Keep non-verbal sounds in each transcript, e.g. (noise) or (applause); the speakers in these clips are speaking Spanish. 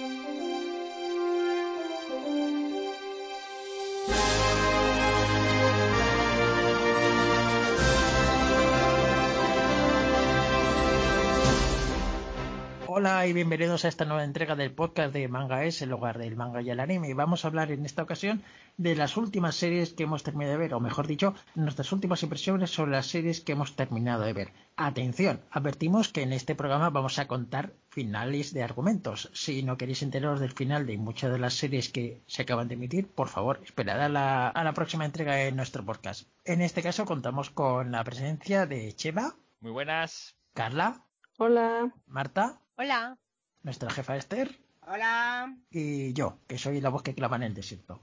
thank you y bienvenidos a esta nueva entrega del podcast de Manga es el hogar del manga y el anime. Y vamos a hablar en esta ocasión de las últimas series que hemos terminado de ver, o mejor dicho, nuestras últimas impresiones sobre las series que hemos terminado de ver. Atención, advertimos que en este programa vamos a contar finales de argumentos. Si no queréis enteraros del final de muchas de las series que se acaban de emitir, por favor, esperad a la, a la próxima entrega de nuestro podcast. En este caso contamos con la presencia de Cheva. Muy buenas. Carla. Hola. Marta. Hola. Nuestra jefa Esther. Hola. Y yo, que soy la voz que clama en el desierto.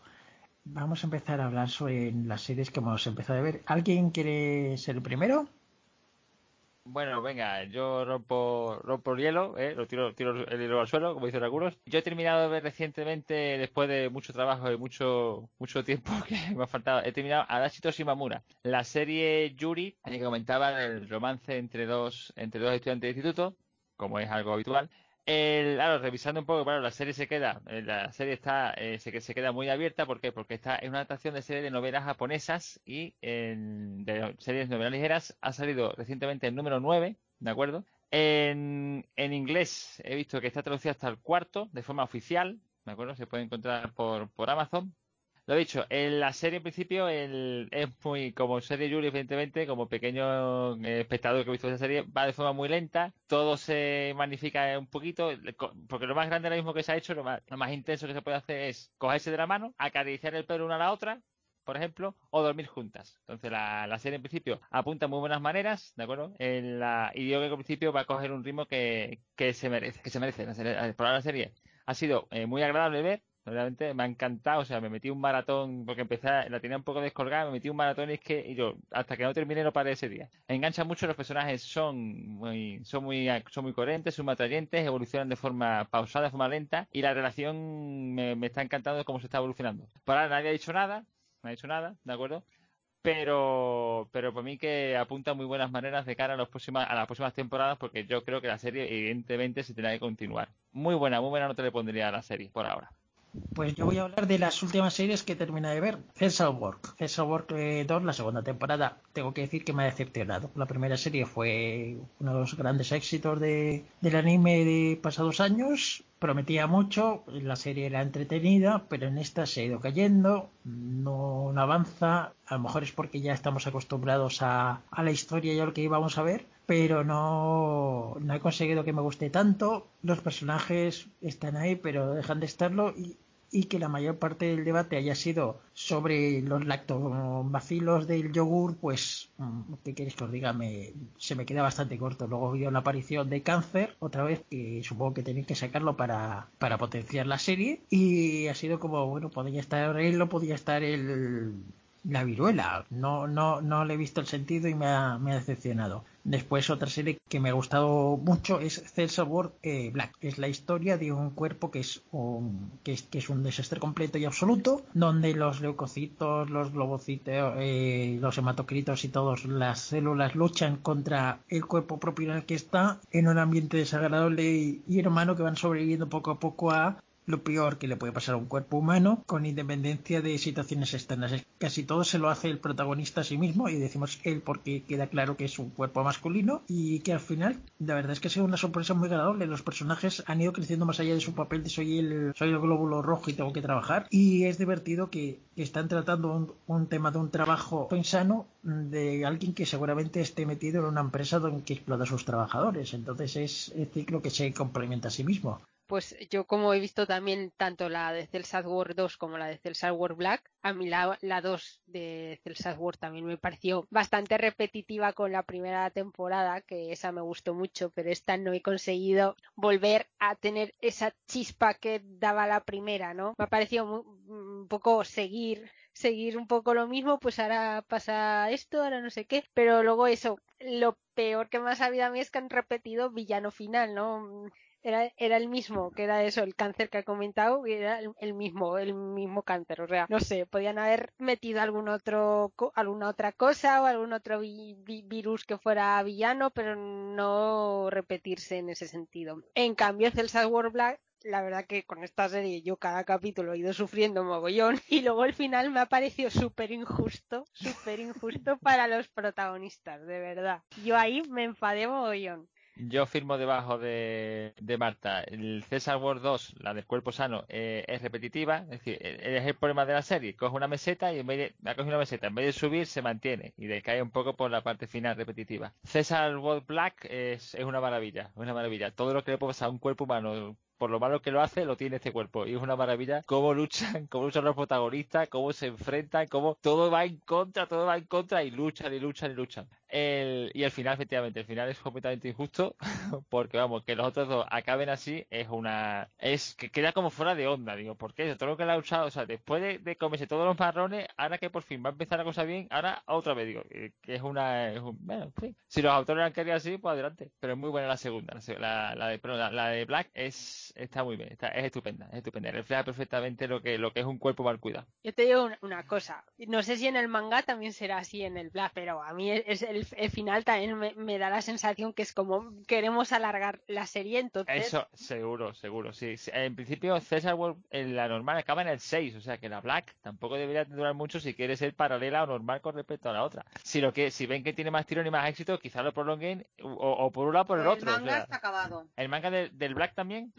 Vamos a empezar a hablar sobre las series que hemos empezado a ver. ¿Alguien quiere ser el primero? Bueno, venga, yo rompo, rompo el hielo, ¿eh? lo tiro, tiro el hielo al suelo, como dicen algunos. Yo he terminado de ver recientemente, después de mucho trabajo y mucho, mucho tiempo (laughs) que me ha faltado, he terminado Adashito Shimamura, la serie Yuri, que comentaba el romance entre dos, entre dos estudiantes de instituto, como es algo habitual. El, claro, revisando un poco, claro, la serie se queda, eh, la serie está, eh, se, se queda muy abierta, ¿por qué? Porque está en una adaptación de serie de novelas japonesas y en, de series de novelas ligeras ha salido recientemente el número 9, ¿de acuerdo? En, en inglés he visto que está traducida hasta el cuarto, de forma oficial, ¿de acuerdo? Se puede encontrar por, por Amazon, lo dicho, en la serie en principio el, es muy, como serie Yuri, evidentemente, como pequeño eh, espectador que ha visto esa serie, va de forma muy lenta, todo se magnifica un poquito, porque lo más grande ahora mismo que se ha hecho, lo más, lo más intenso que se puede hacer es cogerse de la mano, acariciar el pelo una a la otra, por ejemplo, o dormir juntas. Entonces la, la, serie en principio apunta muy buenas maneras, ¿de acuerdo? En la, y que en principio va a coger un ritmo que, que se merece, que se merece. La serie, por la serie ha sido eh, muy agradable ver, Realmente me ha encantado, o sea, me metí un maratón, porque empecé, la tenía un poco descolgada, me metí un maratón y es que y yo, hasta que no terminé no paré ese día. Engancha mucho, los personajes son muy, son muy, son muy coherentes, son muy atrayentes, evolucionan de forma pausada, de forma lenta, y la relación me, está encantando cómo se está evolucionando. Por ahora nadie ha dicho nada, no ha dicho nada, ¿de acuerdo? pero pero por mí que apunta muy buenas maneras de cara a, los a las próximas temporadas porque yo creo que la serie evidentemente se tendrá que continuar. Muy buena, muy buena nota le pondría a la serie por ahora. Pues yo voy a hablar de las últimas series que terminé de ver. Censal Work. Censal Work 2, la segunda temporada. Tengo que decir que me ha decepcionado. La primera serie fue uno de los grandes éxitos de, del anime de pasados años. Prometía mucho, la serie era entretenida, pero en esta se ha ido cayendo, no, no avanza. A lo mejor es porque ya estamos acostumbrados a, a la historia y a lo que íbamos a ver pero no, no he conseguido que me guste tanto. Los personajes están ahí, pero dejan de estarlo y, y que la mayor parte del debate haya sido sobre los lactobacilos del yogur, pues, mm, ¿qué queréis que os diga? Me, se me queda bastante corto. Luego vio la aparición de cáncer, otra vez, que supongo que tenéis que sacarlo para, para potenciar la serie. Y ha sido como, bueno, podría estar él o podría estar el, la viruela. No, no, no le he visto el sentido y me ha, me ha decepcionado. Después otra serie que me ha gustado mucho es Celsa World eh, Black. Es la historia de un cuerpo que es un, que es, que es un desastre completo y absoluto, donde los leucocitos, los globocitos, eh, los hematocritos y todas las células luchan contra el cuerpo propio en el que está en un ambiente desagradable y, y hermano que van sobreviviendo poco a poco a lo peor que le puede pasar a un cuerpo humano con independencia de situaciones externas. Casi todo se lo hace el protagonista a sí mismo y decimos él porque queda claro que es un cuerpo masculino y que al final la verdad es que ha sido una sorpresa muy agradable. Los personajes han ido creciendo más allá de su papel de soy el, soy el glóbulo rojo y tengo que trabajar y es divertido que están tratando un, tema de un trabajo insano de alguien que seguramente esté metido en una empresa donde explota a sus trabajadores. Entonces es el ciclo que se complementa a sí mismo pues yo como he visto también tanto la de Celsat War 2 como la de Celsat War Black, a mí la, la 2 de Celsat War también me pareció bastante repetitiva con la primera temporada, que esa me gustó mucho, pero esta no he conseguido volver a tener esa chispa que daba la primera, ¿no? Me ha parecido un poco seguir seguir un poco lo mismo, pues ahora pasa esto, ahora no sé qué, pero luego eso, lo peor que me ha sabido a mí es que han repetido villano final, ¿no? Era, era el mismo, que era eso, el cáncer que ha comentado, era el, mismo, el mismo cáncer. O sea, no sé, podían haber metido algún otro, alguna otra cosa o algún otro virus que fuera villano, pero no repetirse en ese sentido. En cambio, Celsa War Black la verdad que con esta serie yo cada capítulo he ido sufriendo mogollón (laughs) y luego el final me ha parecido súper injusto, súper injusto para los protagonistas, de verdad. Yo ahí me enfadé mogollón. Yo firmo debajo de, de Marta. El César World 2, la del cuerpo sano, eh, es repetitiva. Es decir, eh, es el problema de la serie. Coge una meseta y en vez de, ha una meseta, en vez de subir, se mantiene y decae un poco por la parte final repetitiva. César World Black es, es una maravilla, una maravilla. Todo lo que le puede pasar a un cuerpo humano por lo malo que lo hace, lo tiene este cuerpo. Y es una maravilla cómo luchan, (laughs) cómo luchan los protagonistas, cómo se enfrentan, cómo todo va en contra, todo va en contra y luchan y luchan y luchan. El, y el final, efectivamente, el final es completamente injusto (laughs) porque, vamos, que los otros dos acaben así es una... es que queda como fuera de onda, digo, ¿por qué? Todo lo que le ha luchado, o sea, después de, comerse todos los marrones, ahora que por fin va a empezar la cosa bien, ahora otra vez, digo, que es una... Es un, bueno, sí. Si los autores han querido así, pues adelante. Pero es muy buena la segunda, la, la, de, la, la de Black es está muy bien, está, es estupenda, es estupenda, refleja perfectamente lo que, lo que es un cuerpo mal cuidado. Yo te digo una, cosa, no sé si en el manga también será así en el Black, pero a mí es, el, final también me, da la sensación que es como queremos alargar la serie, entonces... Eso, seguro, seguro, sí. En principio César World, en la normal acaba en el 6, o sea que la Black tampoco debería durar mucho si quiere ser paralela o normal con respecto a la otra. Si lo que, si ven que tiene más tirón y más éxito, quizás lo prolonguen o, por un lado o por el, otro. El manga está acabado. ¿El manga del Black también?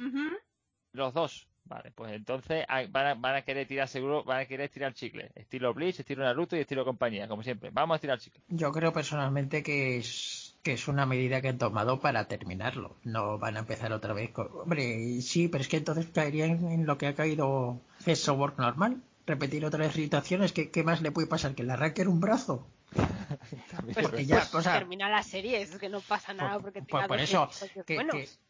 Los dos. Vale, pues entonces van a, querer tirar seguro, van a querer tirar chicle. Estilo Bleach, estilo Naruto y estilo compañía, como siempre. Vamos a tirar chicle. Yo creo personalmente que es, que es una medida que han tomado para terminarlo. No van a empezar otra vez con... Hombre, sí, pero es que entonces caerían en lo que ha caído Fest Work normal. Repetir otra vez situaciones. ¿Qué, ¿Qué más le puede pasar? ¿Que le arranquen un brazo? Pues, ya, pues, termina la serie, es que no pasa nada porque pues, por eso que,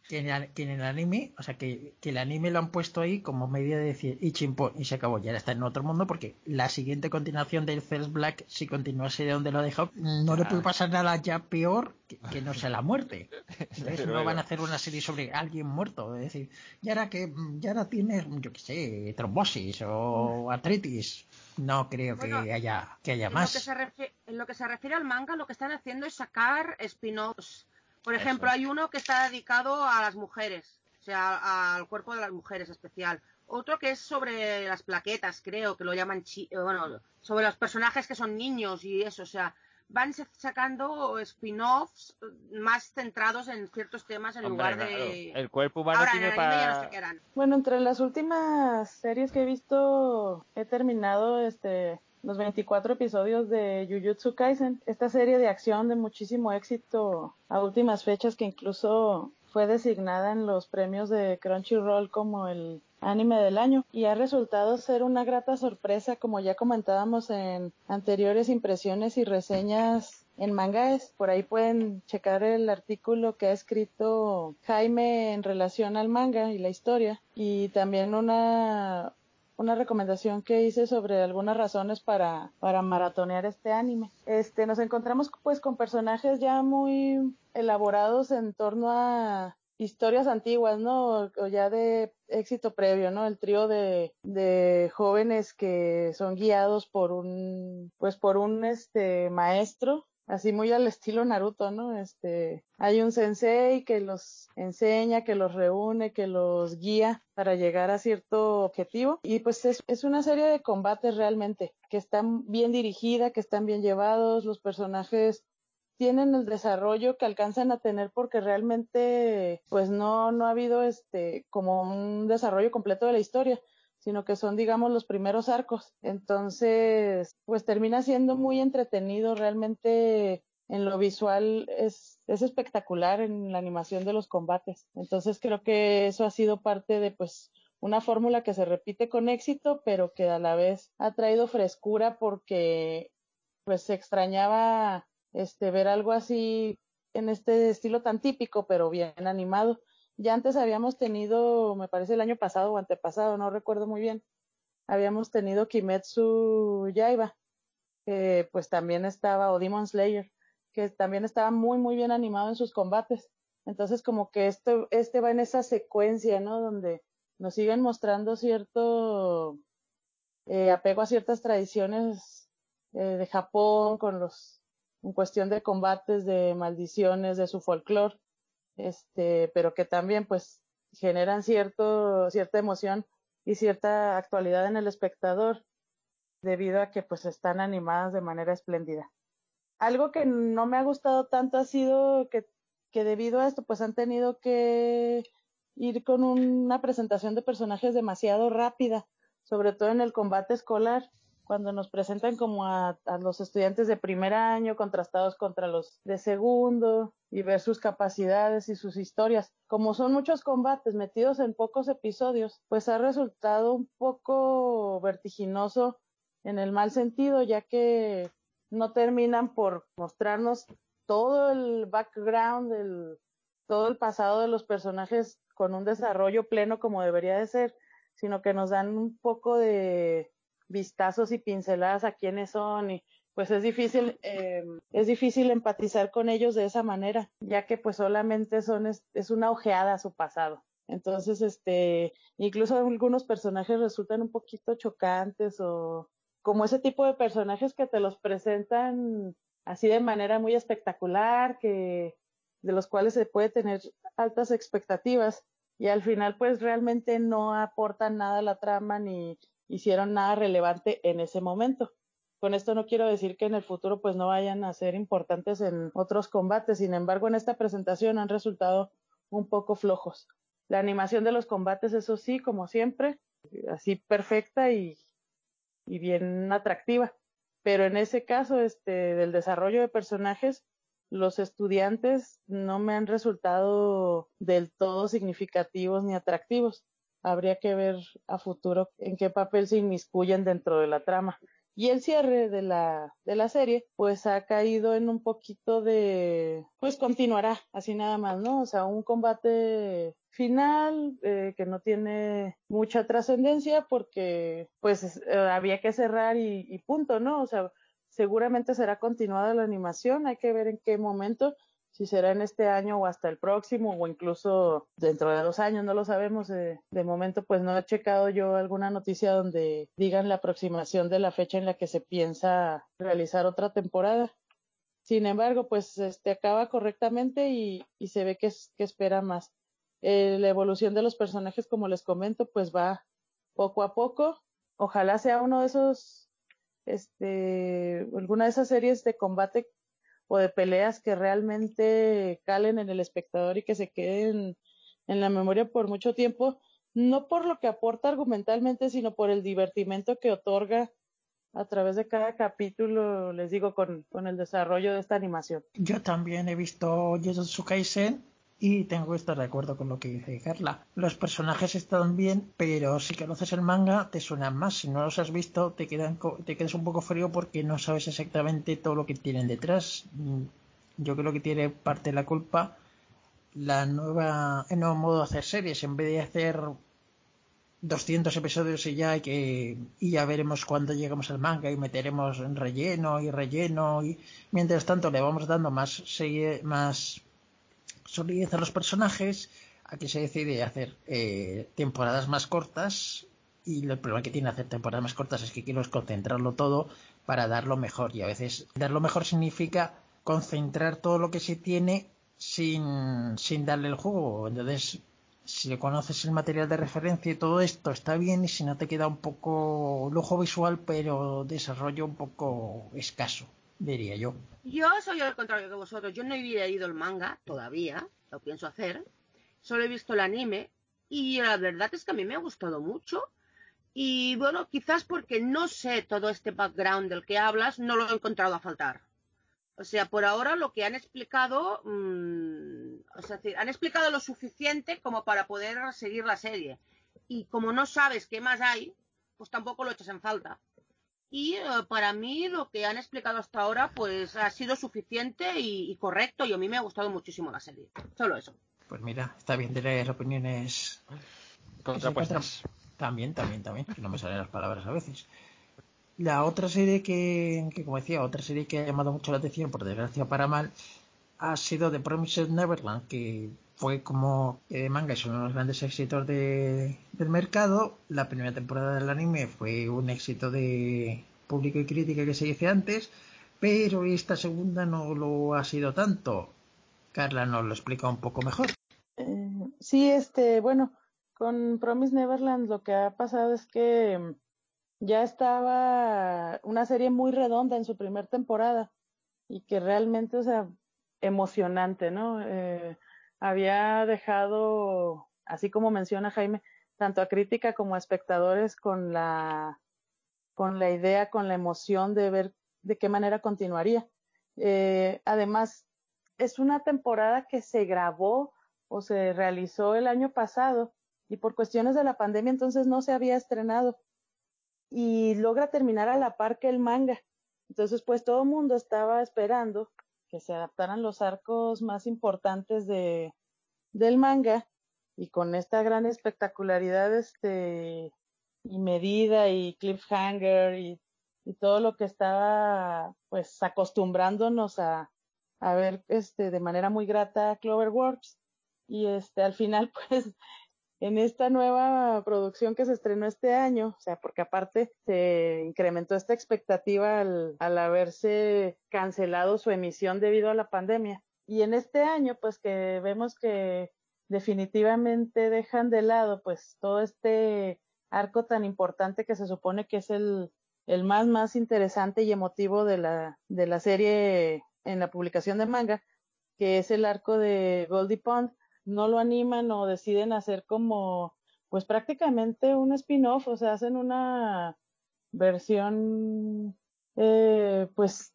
que, en el, anime, o sea que, que, el anime lo han puesto ahí como medida de decir y chimpón y se acabó, ya está en otro mundo porque la siguiente continuación del First Black, si continuase de donde lo dejó, no le puede pasar nada ya peor que, no sea la muerte. (laughs) Entonces no van a hacer una serie sobre alguien muerto, es decir, ya ahora que ya ahora tienes, yo qué sé, trombosis o artritis, no creo que haya que haya más. en lo que se refiere al manga, lo que están haciendo es sacar spin-offs por ejemplo, hay uno que está dedicado a las mujeres, o sea, al cuerpo de las mujeres especial. Otro que es sobre las plaquetas, creo, que lo llaman, chi eh, bueno, sobre los personajes que son niños y eso, o sea, van sacando spin-offs más centrados en ciertos temas en lugar de... El cuerpo humano tiene para... bueno, entre las últimas series que he visto, he terminado este los 24 episodios de Jujutsu Kaisen, esta serie de acción de muchísimo éxito a últimas fechas que incluso fue designada en los premios de Crunchyroll como el anime del año y ha resultado ser una grata sorpresa como ya comentábamos en anteriores impresiones y reseñas en mangaes. Por ahí pueden checar el artículo que ha escrito Jaime en relación al manga y la historia y también una una recomendación que hice sobre algunas razones para, para maratonear este anime. Este, nos encontramos pues con personajes ya muy elaborados en torno a historias antiguas, ¿no? O ya de éxito previo, ¿no? El trío de, de jóvenes que son guiados por un, pues por un, este, maestro así muy al estilo Naruto, ¿no? Este, hay un sensei que los enseña, que los reúne, que los guía para llegar a cierto objetivo y pues es, es una serie de combates realmente que están bien dirigida, que están bien llevados, los personajes tienen el desarrollo que alcanzan a tener porque realmente pues no no ha habido este como un desarrollo completo de la historia sino que son, digamos, los primeros arcos. Entonces, pues termina siendo muy entretenido, realmente en lo visual es, es espectacular en la animación de los combates. Entonces creo que eso ha sido parte de, pues, una fórmula que se repite con éxito, pero que a la vez ha traído frescura porque, pues, se extrañaba, este, ver algo así en este estilo tan típico, pero bien animado. Ya antes habíamos tenido, me parece el año pasado o antepasado, no recuerdo muy bien, habíamos tenido Kimetsu Yaiba, que pues también estaba, o Demon Slayer, que también estaba muy, muy bien animado en sus combates. Entonces como que esto, este va en esa secuencia, ¿no? Donde nos siguen mostrando cierto eh, apego a ciertas tradiciones eh, de Japón con los, en cuestión de combates, de maldiciones, de su folclore este, pero que también pues generan cierto, cierta emoción y cierta actualidad en el espectador debido a que pues están animadas de manera espléndida. Algo que no me ha gustado tanto ha sido que, que debido a esto pues han tenido que ir con una presentación de personajes demasiado rápida, sobre todo en el combate escolar cuando nos presentan como a, los estudiantes de primer año contrastados contra los de segundo y ver sus capacidades y sus historias. Como son muchos combates metidos en pocos episodios, pues ha resultado un poco vertiginoso en el mal sentido, ya que no terminan por mostrarnos todo el background, el, todo el pasado de los personajes con un desarrollo pleno como debería de ser, sino que nos dan un poco de vistazos y pinceladas a quiénes son y pues es difícil eh, es difícil empatizar con ellos de esa manera ya que pues solamente son es, una ojeada a su pasado. Entonces este incluso algunos personajes resultan un poquito chocantes o como ese tipo de personajes que te los presentan así de manera muy espectacular que de los cuales se puede tener altas expectativas y al final pues realmente no aportan nada a la trama ni hicieron nada relevante en ese momento. Con esto no quiero decir que en el futuro pues no vayan a ser importantes en otros combates, sin embargo en esta presentación han resultado un poco flojos. La animación de los combates, eso sí, como siempre, así perfecta y, bien atractiva. Pero en ese caso, este, del desarrollo de personajes, los estudiantes no me han resultado del todo significativos ni atractivos habría que ver a futuro en qué papel se inmiscuyen dentro de la trama. Y el cierre de la, de la serie, pues ha caído en un poquito de, pues continuará, así nada más, ¿no? O sea, un combate final eh, que no tiene mucha trascendencia porque pues eh, había que cerrar y, y punto, ¿no? O sea, seguramente será continuada la animación, hay que ver en qué momento si será en este año o hasta el próximo o incluso dentro de dos años, no lo sabemos. de momento, pues no he checado yo alguna noticia donde digan la aproximación de la fecha en la que se piensa realizar otra temporada. Sin embargo, pues este acaba correctamente y, se ve que, que espera más. Eh, la evolución de los personajes, como les comento, pues va poco a poco. Ojalá sea uno de esos, este, alguna de esas series de combate o de peleas que realmente calen en el espectador y que se queden en la memoria por mucho tiempo, no por lo que aporta argumentalmente, sino por el divertimento que otorga a través de cada capítulo, les digo, con, con el desarrollo de esta animación. Yo también he visto Kaisen y tengo que estar de acuerdo con lo que dice Carla. Los personajes están bien, pero si conoces el manga te suenan más. Si no los has visto te, quedan, te quedas un poco frío porque no sabes exactamente todo lo que tienen detrás. Mm, yo creo que tiene parte de la culpa la nueva, el nuevo modo de hacer series. En vez de hacer 200 episodios y ya que y ya veremos cuando llegamos al manga y meteremos en relleno y relleno y mientras tanto le vamos dando más más solidez a los personajes, aquí se decide hacer eh, temporadas más cortas y el problema que tiene hacer temporadas más cortas es que quiero concentrarlo todo para dar lo mejor y a veces dar lo mejor significa concentrar todo lo que se tiene sin, sin darle el juego. Entonces, si conoces el material de referencia y todo esto está bien y si no te queda un poco lujo visual pero desarrollo un poco escaso diría yo. Yo soy al contrario que vosotros. Yo no he leído el manga todavía, lo pienso hacer. Solo he visto el anime y la verdad es que a mí me ha gustado mucho. Y bueno, quizás porque no sé todo este background del que hablas, no lo he encontrado a faltar. O sea, por ahora lo que han explicado, mmm, o sea, han explicado lo suficiente como para poder seguir la serie. Y como no sabes qué más hay, pues tampoco lo echas en falta. Y eh, para mí lo que han explicado hasta ahora pues ha sido suficiente y, correcto y a mí me ha gustado muchísimo la serie. Solo eso. Pues mira, está bien tener opiniones contrapuestas. También, también, también, que no me salen las palabras a veces. La otra serie que, que, como decía, otra serie que ha llamado mucho la atención, por desgracia para mal, ha sido The Promised Neverland, que fue como de manga es uno de los grandes éxitos de, del mercado. La primera temporada del anime fue un éxito de público y crítica que se dice antes, pero esta segunda no lo ha sido tanto. Carla nos lo explica un poco mejor. Eh, Sí, este, bueno, con Promise Neverland lo que ha pasado es que mm, ya estaba una serie muy redonda en su primer temporada y que realmente, o sea, emocionante, ¿no? Eh, había dejado, así como menciona Jaime, tanto a crítica como a espectadores con la, con la idea, con la emoción de ver de qué manera continuaría. Eh, además, es una temporada que se grabó o se realizó el año pasado y por cuestiones de la pandemia entonces no se había estrenado y logra terminar a la par que el manga. Entonces, pues todo el mundo estaba esperando que se adaptaran los arcos más importantes de, del manga y con esta gran espectacularidad este y medida y cliffhanger y, y todo lo que estaba pues acostumbrándonos a, a ver este de manera muy grata Cloverworks. Y este al final (laughs) pues en esta nueva producción que se estrenó este año, o sea, porque aparte se incrementó esta expectativa al, al haberse cancelado su emisión debido a la pandemia. Y en este año, pues que vemos que definitivamente dejan de lado pues todo este arco tan importante que se supone que es el, el más más interesante y emotivo de la, de la serie en la publicación de manga, que es el arco de Goldie Pond, no lo animan o deciden hacer como, pues prácticamente un spin-off, o sea, hacen una versión, eh, pues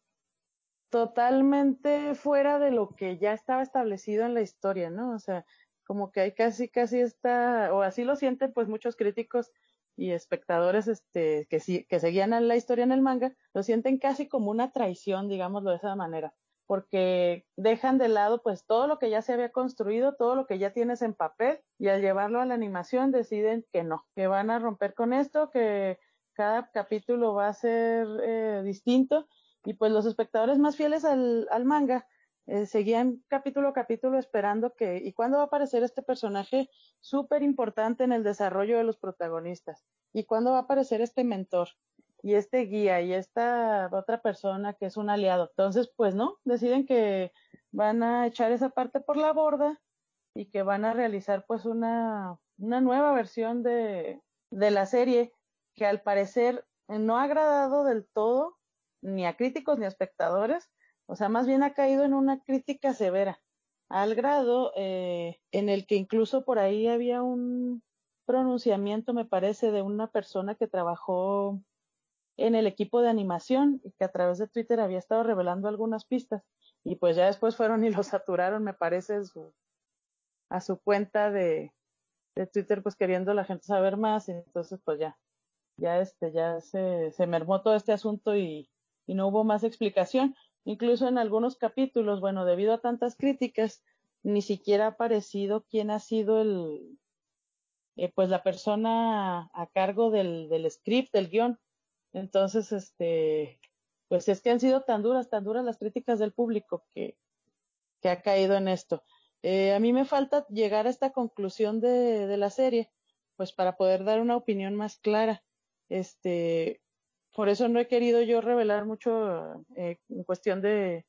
totalmente fuera de lo que ya estaba establecido en la historia, ¿no? O sea, como que hay casi, casi está, o así lo sienten pues muchos críticos y espectadores este, que, que seguían la historia en el manga, lo sienten casi como una traición, digámoslo de esa manera porque dejan de lado pues todo lo que ya se había construido, todo lo que ya tienes en papel y al llevarlo a la animación deciden que no, que van a romper con esto, que cada capítulo va a ser eh, distinto. Y pues los espectadores más fieles al, al manga eh, seguían capítulo a capítulo esperando que y cuándo va a aparecer este personaje súper importante en el desarrollo de los protagonistas y cuándo va a aparecer este mentor y este guía y esta otra persona que es un aliado. Entonces, pues no, deciden que van a echar esa parte por la borda y que van a realizar pues una, una nueva versión de, de la serie que al parecer no ha agradado del todo ni a críticos ni a espectadores, o sea, más bien ha caído en una crítica severa, al grado eh, en el que incluso por ahí había un pronunciamiento, me parece, de una persona que trabajó en el equipo de animación y que a través de Twitter había estado revelando algunas pistas y pues ya después fueron y lo (laughs) saturaron, me parece, a su cuenta de, Twitter, pues queriendo la gente saber más, y entonces pues ya, ya este, ya se, se mermó todo este asunto y, y no hubo más explicación. Incluso en algunos capítulos, bueno, debido a tantas críticas, ni siquiera ha aparecido quién ha sido el, eh, pues la persona a cargo del, del script, del guion. Entonces, este, pues es que han sido tan duras, tan duras las críticas del público que, que ha caído en esto. Eh, a mí me falta llegar a esta conclusión de, de la serie, pues para poder dar una opinión más clara. Este, por eso no he querido yo revelar mucho eh, en cuestión de,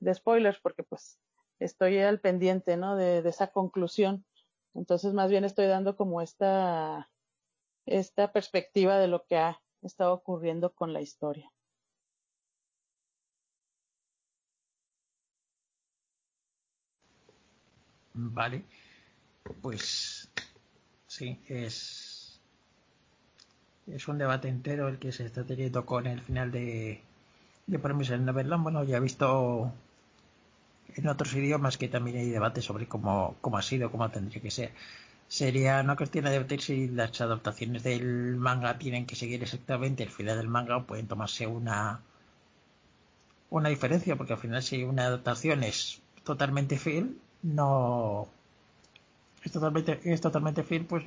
de, spoilers, porque pues estoy al pendiente, ¿no? De, de, esa conclusión. Entonces, más bien estoy dando como esta, esta perspectiva de lo que ha está ocurriendo con la historia. Vale, pues sí, es, es un debate entero el que se está teniendo con el final de, de Promise Neverland. Bueno, ya he visto en otros idiomas que también hay debate sobre cómo, cómo ha sido, cómo tendría que ser sería una cuestión de debatir si las adaptaciones del manga tienen que seguir exactamente el final del manga o pueden tomarse una una diferencia porque al final si una adaptación es totalmente fiel no es totalmente es totalmente fiel pues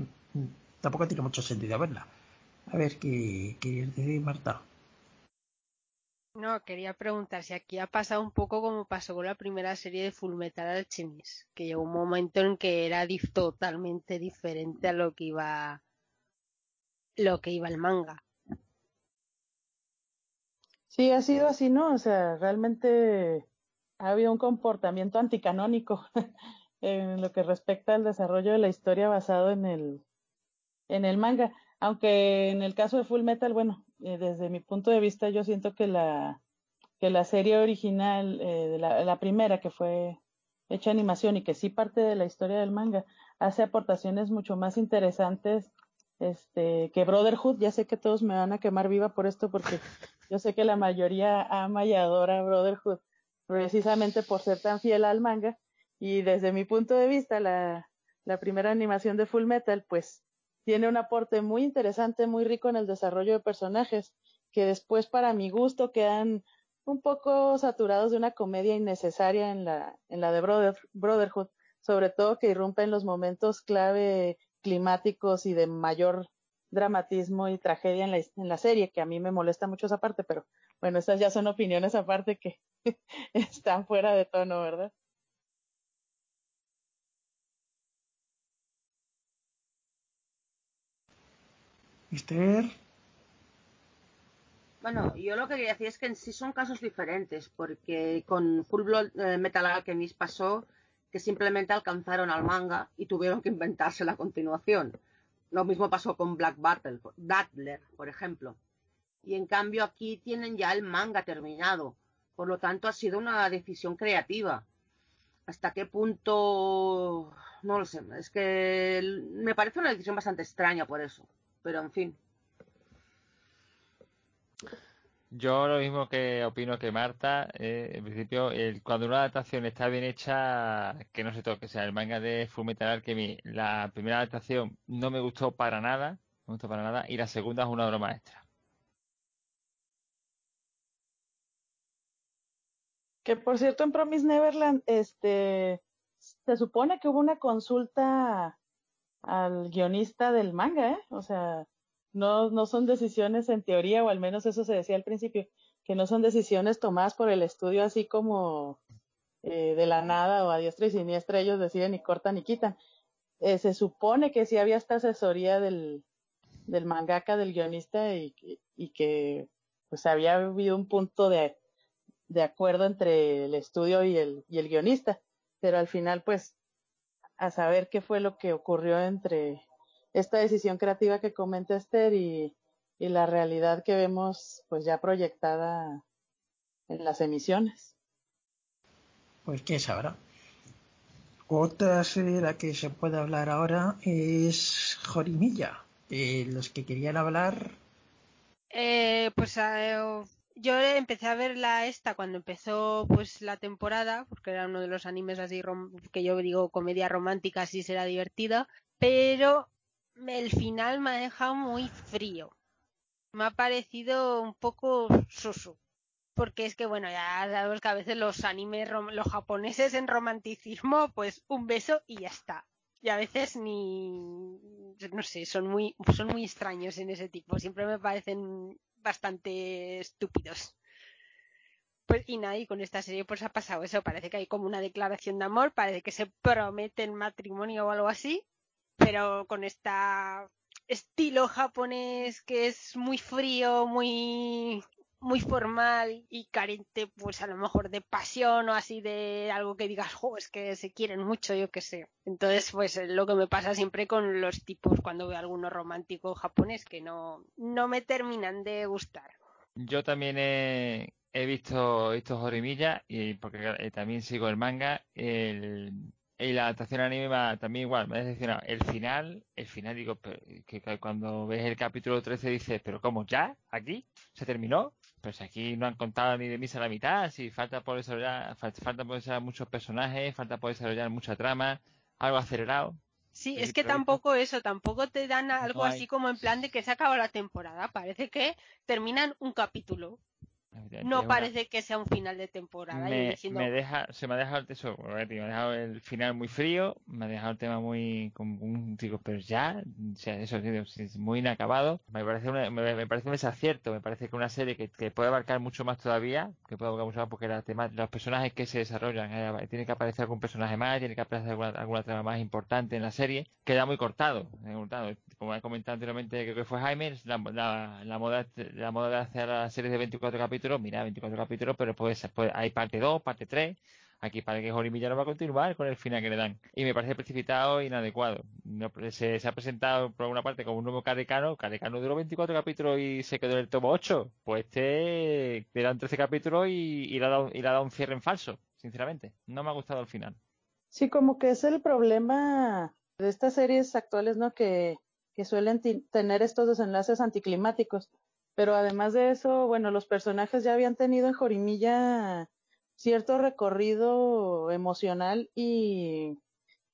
tampoco tiene mucho sentido verla. A ver qué quieres decir Marta no, quería preguntar si aquí ha pasado un poco como pasó con la primera serie de Full Metal Alchemist, que llegó un momento en que era totalmente diferente a lo que iba lo que iba el manga. Sí, ha sido así, ¿no? O sea, realmente ha habido un comportamiento anticanónico (laughs) en lo que respecta al desarrollo de la historia basado en el, en el manga. Aunque en el caso de Full Metal, bueno, eh, desde mi punto de vista yo siento que la, que la serie original, eh, la, la, primera que fue hecha animación y que sí parte de la historia del manga, hace aportaciones mucho más interesantes este, que Brotherhood. Ya sé que todos me van a quemar viva por esto porque (laughs) yo sé que la mayoría ama y adora Brotherhood precisamente por ser tan fiel al manga. Y desde mi punto de vista, la, la primera animación de Full Metal, pues tiene un aporte muy interesante, muy rico en el desarrollo de personajes, que después para mi gusto quedan un poco saturados de una comedia innecesaria en la, en la de Brotherhood, sobre todo que irrumpe en los momentos clave climáticos y de mayor dramatismo y tragedia en la, en la serie, que a mí me molesta mucho esa parte, pero bueno, esas ya son opiniones aparte que (laughs) están fuera de tono, ¿verdad? Mister. Bueno, yo lo que quería decir es que en sí son casos diferentes, porque con Full Blood eh, Metal Alchemist pasó que simplemente alcanzaron al manga y tuvieron que inventarse la continuación. Lo mismo pasó con Black Battle, Battler, por ejemplo. Y en cambio aquí tienen ya el manga terminado. Por lo tanto, ha sido una decisión creativa. ¿Hasta qué punto? No lo sé. Es que me parece una decisión bastante extraña por eso pero en fin. Yo lo mismo que opino que Marta, eh, en principio, el, cuando una adaptación está bien hecha, que no se toque. O sea, el manga de Fullmetal Alchemy, la primera adaptación no me gustó para nada, no me gustó para nada, y la segunda es una obra maestra. Que por cierto, en Promise Neverland, este, se supone que hubo una consulta al guionista del manga, ¿eh? O sea, no, no son decisiones en teoría, o al menos eso se decía al principio, que no son decisiones tomadas por el estudio así como eh, de la nada o a diestra y siniestra, ellos deciden y cortan y quitan. Eh, se supone que sí había esta asesoría del, del mangaka, del guionista, y, y que pues había habido un punto de, de acuerdo entre el estudio y el, y el guionista, pero al final pues a saber qué fue lo que ocurrió entre esta decisión creativa que comenta Esther y, y la realidad que vemos pues ya proyectada en las emisiones. Pues quién sabrá. Otra serie de la que se puede hablar ahora es Jorimilla. De los que querían hablar. Eh, pues eh, yo empecé a verla esta cuando empezó pues la temporada, porque era uno de los animes así que yo digo comedia romántica, así será divertida, pero el final me ha dejado muy frío. Me ha parecido un poco soso. Porque es que, bueno, ya sabemos que a veces los animes, los japoneses en romanticismo, pues un beso y ya está. Y a veces ni, no sé, son muy, son muy extraños en ese tipo. Siempre me parecen bastante estúpidos. Pues, y nada, y con esta serie pues ha pasado eso, parece que hay como una declaración de amor, parece que se prometen matrimonio o algo así, pero con esta estilo japonés que es muy frío, muy muy formal y carente pues a lo mejor de pasión o así de algo que digas, jo, es que se quieren mucho, yo qué sé. Entonces pues lo que me pasa siempre con los tipos cuando veo alguno romántico japonés que no, no me terminan de gustar. Yo también he, he visto, visto Jorimilla y porque eh, también sigo el manga, el, y la adaptación anime también igual, me ha decepcionado. El final, el final digo, que cuando ves el capítulo 13 dices, pero ¿cómo? ¿Ya? ¿Aquí? ¿Se terminó? Pues aquí no han contado ni de misa la mitad, si falta por desarrollar, falta por desarrollar muchos personajes, falta por desarrollar mucha trama, algo acelerado. Sí, es que tampoco eso, tampoco te dan algo así como en plan de que se acaba la temporada. Parece que terminan un capítulo. No parece que sea un final de temporada. Me, deja, se me ha dejado el tesoro, me ha dejado el final muy frío, me ha dejado el tema muy, como un digo, pero ya, o sea, eso es muy inacabado. Me parece, me, parece un desacierto, me parece que una serie que, puede abarcar mucho más todavía, que puede abarcar mucho más porque la tema, los personajes que se desarrollan, eh, tiene que aparecer algún personaje más, tiene que aparecer alguna, alguna trama más importante en la serie, queda muy cortado, cortado. Como he comentado anteriormente, creo que fue Jaime, la, la, la moda, la moda de hacer las series de 24 capítulos mira, 24 capítulos, pero puede ser, hay parte 2, parte 3, aquí parece que Jorimilla no va a continuar con el final que le dan. Y me parece precipitado e inadecuado. se, ha presentado por alguna parte como un nuevo Carecano. Carecano duró 24 capítulos y se quedó en el tomo 8. Pues este le dan 13 capítulos y, le ha dado, un cierre en falso, sinceramente. No me ha gustado el final. Sí, como que es el problema de estas series actuales, ¿no? Que, que suelen tener estos desenlaces anticlimáticos. Pero además de eso, bueno, los personajes ya habían tenido en Jorimilla cierto recorrido emocional y,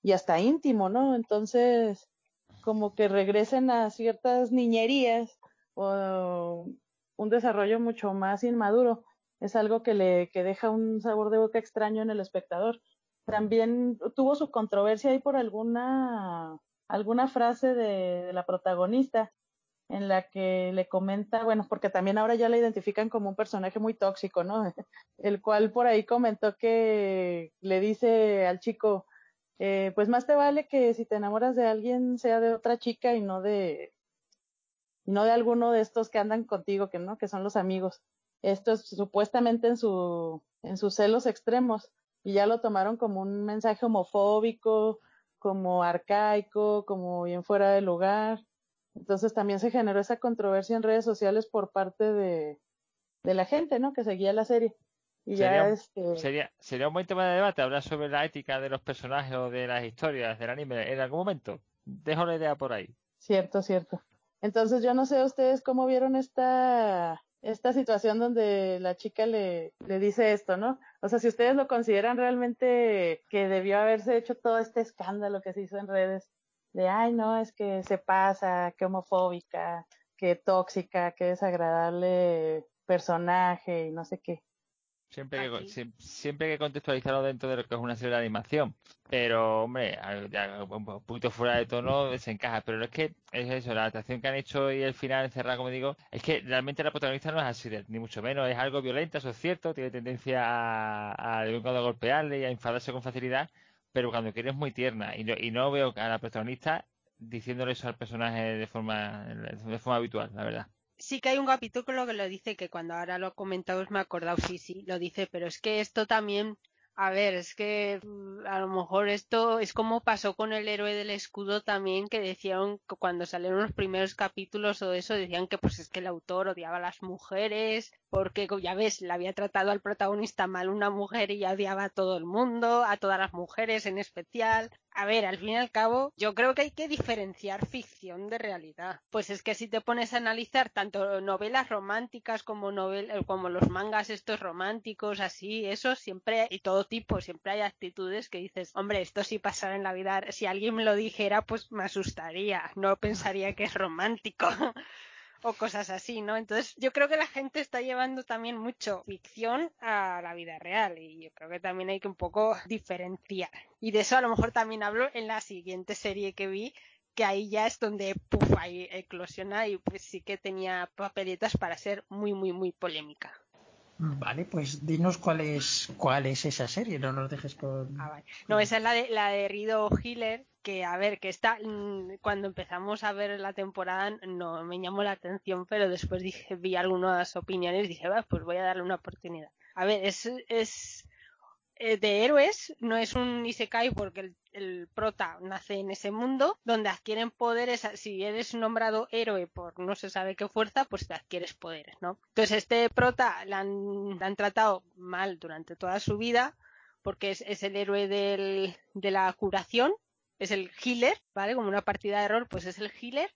y hasta íntimo, ¿no? Entonces, como que regresen a ciertas niñerías o un desarrollo mucho más inmaduro. Es algo que le que deja un sabor de boca extraño en el espectador. También tuvo su controversia ahí por alguna alguna frase de la protagonista en la que le comenta, bueno, porque también ahora ya la identifican como un personaje muy tóxico, ¿no? (laughs) El cual por ahí comentó que le dice al chico, eh, pues más te vale que si te enamoras de alguien sea de otra chica y no de no de alguno de estos que andan contigo, que no, que son los amigos. Esto es supuestamente en su en sus celos extremos y ya lo tomaron como un mensaje homofóbico, como arcaico, como bien fuera de lugar entonces también se generó esa controversia en redes sociales por parte de, la gente, ¿no? Que seguía la serie. Y sería, ya este... sería, sería un buen tema de debate hablar sobre la ética de los personajes o de las historias del anime en algún momento. Dejo la idea por ahí. Cierto, cierto. Entonces yo no sé ustedes cómo vieron esta esta situación donde la chica le, le dice esto, ¿no? O sea, si ustedes lo consideran realmente que debió haberse hecho todo este escándalo que se hizo en redes, de, ay, no, es que se pasa, que homofóbica, que tóxica, que desagradable personaje y no sé qué. Siempre que, siempre que contextualizarlo dentro de lo que es una serie de animación. Pero, hombre, un poquito fuera de tono se encaja. Pero es que es eso, la adaptación que han hecho y el final encerrado, como digo, es que realmente la protagonista no es así, ni mucho menos. Es algo violenta, eso es cierto. Tiene tendencia a, a de golpearle y a enfadarse con facilidad pero cuando quiere es muy tierna y no, y no veo a la protagonista diciéndole eso al personaje de forma, de forma habitual, la verdad. Sí que hay un capítulo que lo dice, que cuando ahora lo comentamos me he acordado, sí, sí, lo dice, pero es que esto también a ver, es que mm, a lo mejor esto es como pasó con el héroe del escudo también, que decían cuando salieron los primeros capítulos o eso, decían que pues es que el autor odiaba a las mujeres, porque ya ves, le había tratado al protagonista mal una mujer y ya odiaba a todo el mundo, a todas las mujeres en especial. A ver, al fin y al cabo, yo creo que hay que diferenciar ficción de realidad. Pues es que si te pones a analizar tanto novelas románticas como novelas, como los mangas estos románticos, así, eso siempre, y todo tipo, siempre hay actitudes que dices, hombre, esto sí pasara en la vida, si alguien me lo dijera, pues me asustaría, no pensaría que es romántico. (laughs) o cosas así, ¿no? Entonces yo creo que la gente está llevando también mucho ficción a la vida real y yo creo que también hay que un poco diferenciar. Y de eso a lo mejor también hablo en la siguiente serie que vi, que ahí ya es donde puf, ahí eclosiona y pues sí que tenía papeletas para ser muy, muy, muy polémica. Vale, pues dinos cuál es cuál es esa serie, no nos dejes con... Ah, no, esa es la de, la de Rido Hiller, que a ver, que está, mm, cuando empezamos a ver la temporada no me llamó la atención, pero después dije, vi algunas opiniones y dije, pues voy a darle una oportunidad. A ver, es, es de héroes, no es un Isekai porque el, prota nace en ese mundo donde adquieren poderes, si eres nombrado héroe por no se sabe qué fuerza, pues te adquieres poderes, ¿no? Entonces este prota la han, han tratado mal durante toda su vida porque es, es el héroe del, de la curación, es el healer, ¿vale? Como una partida de rol, pues es el healer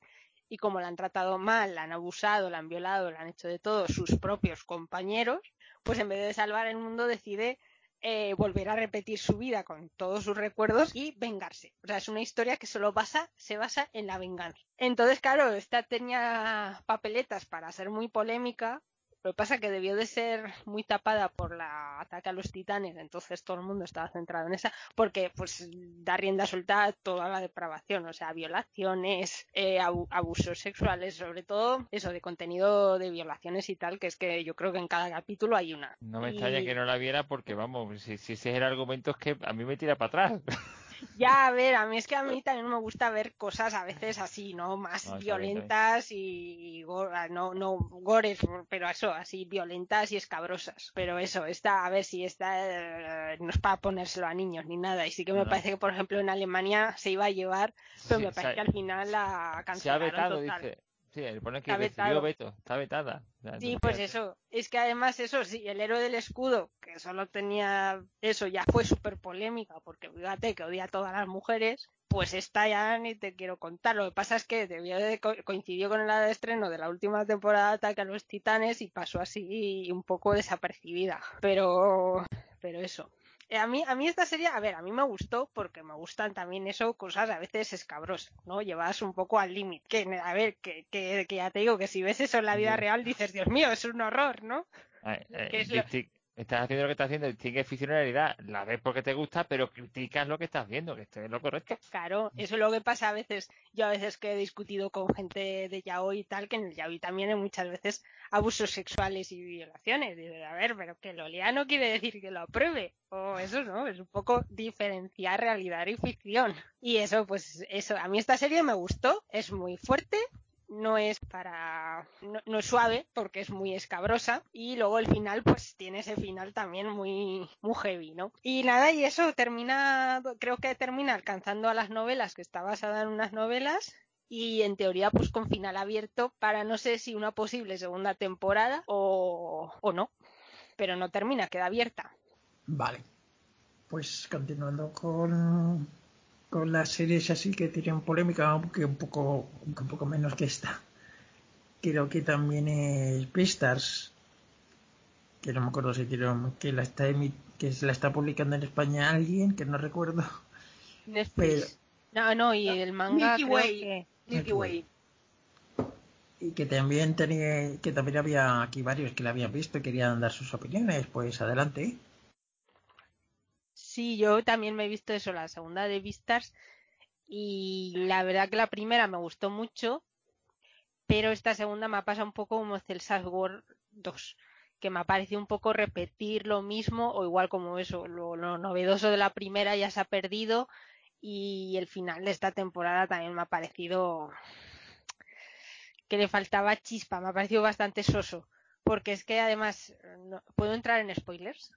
y como la han tratado mal, la han abusado, la han violado, la han hecho de todo sus propios compañeros, pues en vez de salvar el mundo decide eh, volver a repetir su vida con todos sus recuerdos y vengarse. O sea, es una historia que solo basa, se basa en la venganza. Entonces, claro, esta tenía papeletas para ser muy polémica, lo que pasa es que debió de ser muy tapada por la ataque a los titanes, entonces todo el mundo estaba centrado en esa, porque pues da rienda suelta a toda la depravación, o sea, violaciones, eh, abusos sexuales, sobre todo eso de contenido de violaciones y tal, que es que yo creo que en cada capítulo hay una. No me extraña que no la viera porque vamos, si, si ese es el argumento es que a mí me tira para atrás. (laughs) Ya, a ver, a mí es que a mí también me gusta ver cosas a veces así, ¿no? Más No, está bien, violentas y, y ah, no, no gores, pero eso, así violentas y escabrosas. Pero eso, esta, a ver si esta eh, no es para ponérselo a niños ni nada. Y sí que me No. parece que, por ejemplo, en Alemania se iba a llevar, pero Sí, me parece que al final la Se ha cancelaron vetado, total. dice. Sí, él pone que recibió veto, está vetada. Sí, pues eso. Es que además eso, sí, el héroe del escudo, que solo tenía eso, ya fue súper polémica, porque fíjate que odia a todas las mujeres, pues esta ya ni te quiero contar. Lo que pasa es que debió de co- coincidió con el estreno de la última temporada de Ataque a los Titanes y pasó así un poco desapercibida. Pero, pero eso. Eh, A mí, a mí esta serie, a ver, a mí me gustó porque me gustan también eso, cosas a veces escabrosas, ¿no? Llevas un poco al límite. Que, a ver, que, que, que ya te digo que si ves eso en la vida real dices, Dios mío, es un horror, ¿no? Ay, eh, que es lo- Estás haciendo lo que estás haciendo, distingue ficción y realidad. La ves porque te gusta, pero criticas lo que estás viendo, que esto es lo correcto. Claro, eso es lo que pasa a veces. Yo a veces que he discutido con gente de yaoi y tal, que en el yaoi también hay muchas veces abusos sexuales y violaciones. Dices, a ver, pero que lo lea no quiere decir que lo apruebe. O eso no, es un poco diferenciar realidad y ficción. Y eso, pues eso, a mí esta serie me gustó, es muy fuerte, no es para no, es suave porque es muy escabrosa y luego el final pues tiene ese final también muy muy heavy no y nada y eso termina creo que termina alcanzando a las novelas que está basada en unas novelas y en teoría pues con final abierto para no sé si una posible segunda temporada o, o no pero no termina queda abierta Vale. Pues continuando con, con las series así que tienen polémica, aunque un poco, aunque un poco menos que esta. Creo que también es Beastars, que no me acuerdo si tiene, que la está que se la está publicando en España alguien, que no recuerdo. Netflix no no y el manga Milky creo Way. que Milky Way. Y que también tenía, que también había aquí varios que la habían visto y querían dar sus opiniones, pues adelante. Sí, yo también me he visto eso, la segunda de Vistas, y la verdad que la primera me gustó mucho, pero esta segunda me ha pasado un poco como Celsas War 2, que me ha parecido un poco repetir lo mismo, o igual como eso, lo, lo novedoso de la primera ya se ha perdido, y el final de esta temporada también me ha parecido que le faltaba chispa, me ha parecido bastante soso, porque es que además, ¿puedo entrar en spoilers?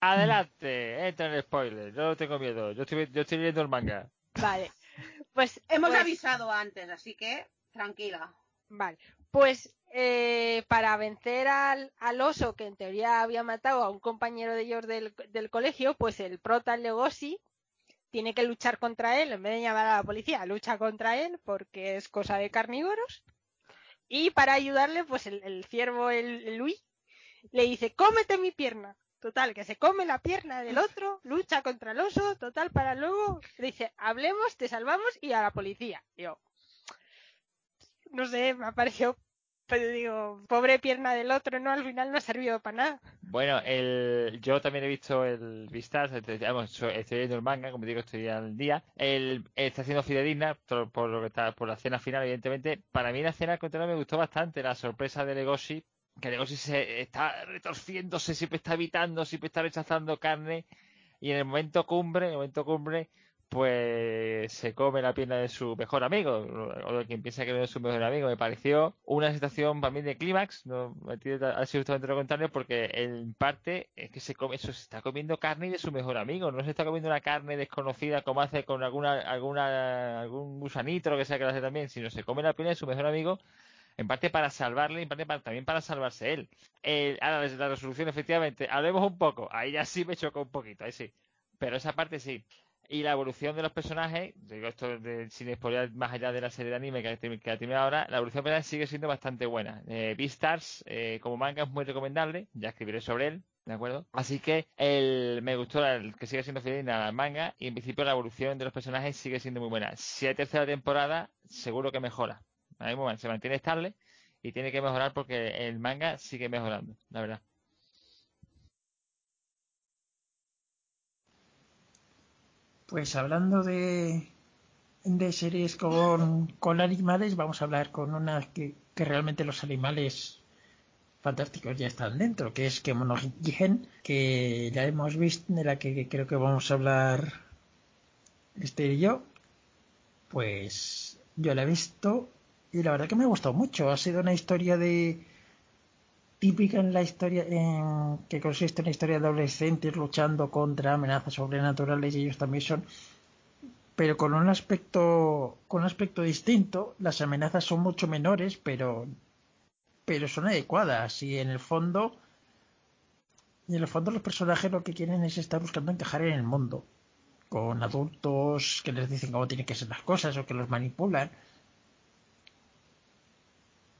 Adelante, entra en el spoiler. Yo no tengo miedo. Yo estoy, yo estoy leyendo el manga. Vale, (laughs) pues Hemos pues- avisado antes, así que tranquila. Vale, pues eh, para vencer al, al oso que en teoría había matado a un compañero de ellos del, del colegio, pues el prota el Legoshi tiene que luchar contra él, en vez de llamar a la policía, lucha contra él porque es cosa de carnívoros. Y para ayudarle, pues el, el ciervo, el, el Luis, le dice, cómete mi pierna. Total, que se come la pierna del otro, lucha contra el oso, total, para luego, dice, hablemos, te salvamos y a la policía. Yo, no sé, me ha parecido, pero digo, pobre pierna del otro, ¿no? Al final no ha servido para nada. Bueno, el, yo también he visto el Vistas, este, vamos, so- estoy leyendo el manga, como digo, estoy al día. El, está haciendo fidedigna por, por lo que está, por la escena final, evidentemente. Para mí la escena al contrario me gustó bastante, la sorpresa de Legoshi, que Legoshi se está retorciéndose, siempre está evitando, siempre está rechazando carne, y en el momento cumbre, en el momento cumbre, pues se come la pierna de su mejor amigo, o de quien piensa que no es su mejor amigo. Me pareció una situación para mí de clímax, no ha sido justamente lo contrario, porque en parte es que se come, eso se está comiendo carne de su mejor amigo, no se está comiendo una carne desconocida como hace con alguna, alguna, algún gusanito, lo que sea que lo hace también, sino se come la pierna de su mejor amigo en parte para salvarle en parte para- también para salvarse él. El, ahora, desde la resolución, efectivamente, hablemos un poco. Ahí ya sí me chocó un poquito, ahí sí. Pero esa parte sí. Y la evolución de los personajes, digo esto de, sin spoiler más allá de la serie de anime que, que ha terminado ahora, la evolución de sigue siendo bastante buena. Eh, Beastars, eh, como manga es muy recomendable, ya escribiré sobre él, ¿de acuerdo? Así que el, me gustó el que sigue siendo fiel al manga y en principio la evolución de los personajes sigue siendo muy buena. Si hay tercera temporada, seguro que mejora. Se mantiene estable y tiene que mejorar porque el manga sigue mejorando, la verdad. Pues hablando de, de series con, con animales, vamos a hablar con una que, que realmente los animales fantásticos ya están dentro, que es que Monogigen, que ya hemos visto, de la que creo que vamos a hablar este y yo, pues yo la he visto y la verdad que me ha gustado mucho. Ha sido una historia de típica en la historia en que consiste en la historia de adolescentes luchando contra amenazas sobrenaturales y ellos también son pero con un aspecto con un aspecto distinto las amenazas son mucho menores pero pero son adecuadas y en el fondo y en el fondo los personajes lo que quieren es estar buscando encajar en el mundo con adultos que les dicen cómo tienen que ser las cosas o que los manipulan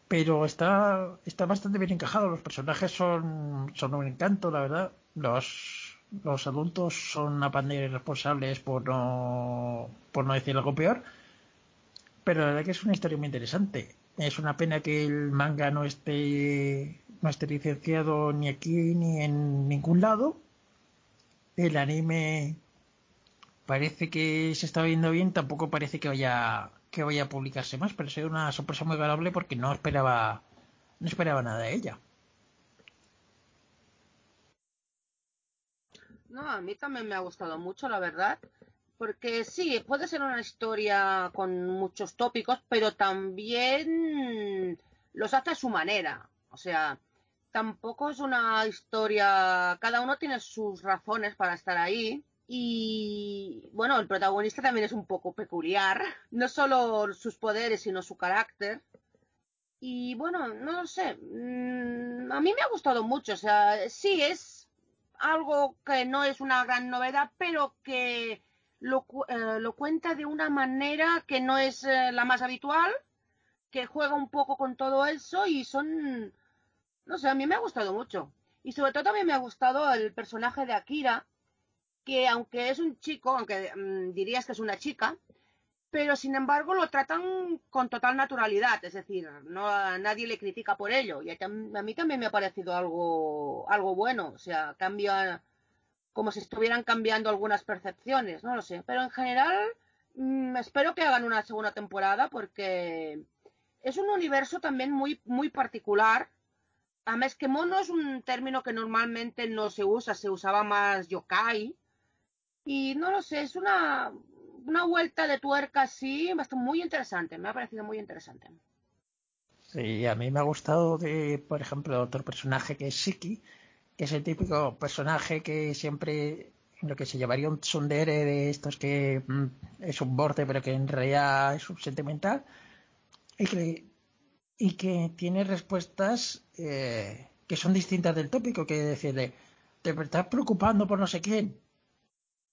pero está está bastante bien encajado. Los personajes son son un encanto la verdad. Los los adultos son una pandilla irresponsables por no por no decir algo peor. Pero la verdad que es una historia muy interesante. Es una pena que el manga no esté no esté licenciado ni aquí ni en ningún lado. El anime parece que se está viendo bien tampoco parece que vaya que vaya a publicarse más, pero sido una sorpresa muy agradable porque no esperaba no esperaba nada de ella. No, a mí también me ha gustado mucho, la verdad, porque sí, puede ser una historia con muchos tópicos, pero también los hace a su manera. O sea, tampoco es una historia, cada uno tiene sus razones para estar ahí y bueno, el protagonista también es un poco peculiar, no solo sus poderes, sino su carácter. Y bueno, no lo sé, mm, a mí me ha gustado mucho, o sea, sí es algo que no es una gran novedad, pero que lo, eh, lo cuenta de una manera que no es eh, la más habitual, que juega un poco con todo eso y son, no sé, a mí me ha gustado mucho. Y sobre todo también me ha gustado el personaje de Akira, que aunque es un chico, aunque mmm, dirías que es una chica, pero sin embargo lo tratan con total naturalidad, es decir, no nadie le critica por ello y a, mí también me ha parecido algo algo bueno, o sea, cambia como si estuvieran cambiando algunas percepciones, no lo sé, pero en general mmm, espero que hagan una segunda temporada porque es un universo también muy muy particular. Además que mono es un término que normalmente no se usa, se usaba más yokai, y no lo sé, es una, una vuelta de tuerca así, muy interesante, me ha parecido muy interesante. Sí, a mí me ha gustado de, por ejemplo, otro personaje que es Shiki, que es el típico personaje que siempre lo que se llevaría un tsundere de estos que mm, es un borde pero que en realidad es un sentimental y que, y que tiene respuestas eh, que son distintas del tópico, que decirle, te estás preocupando por no sé quién,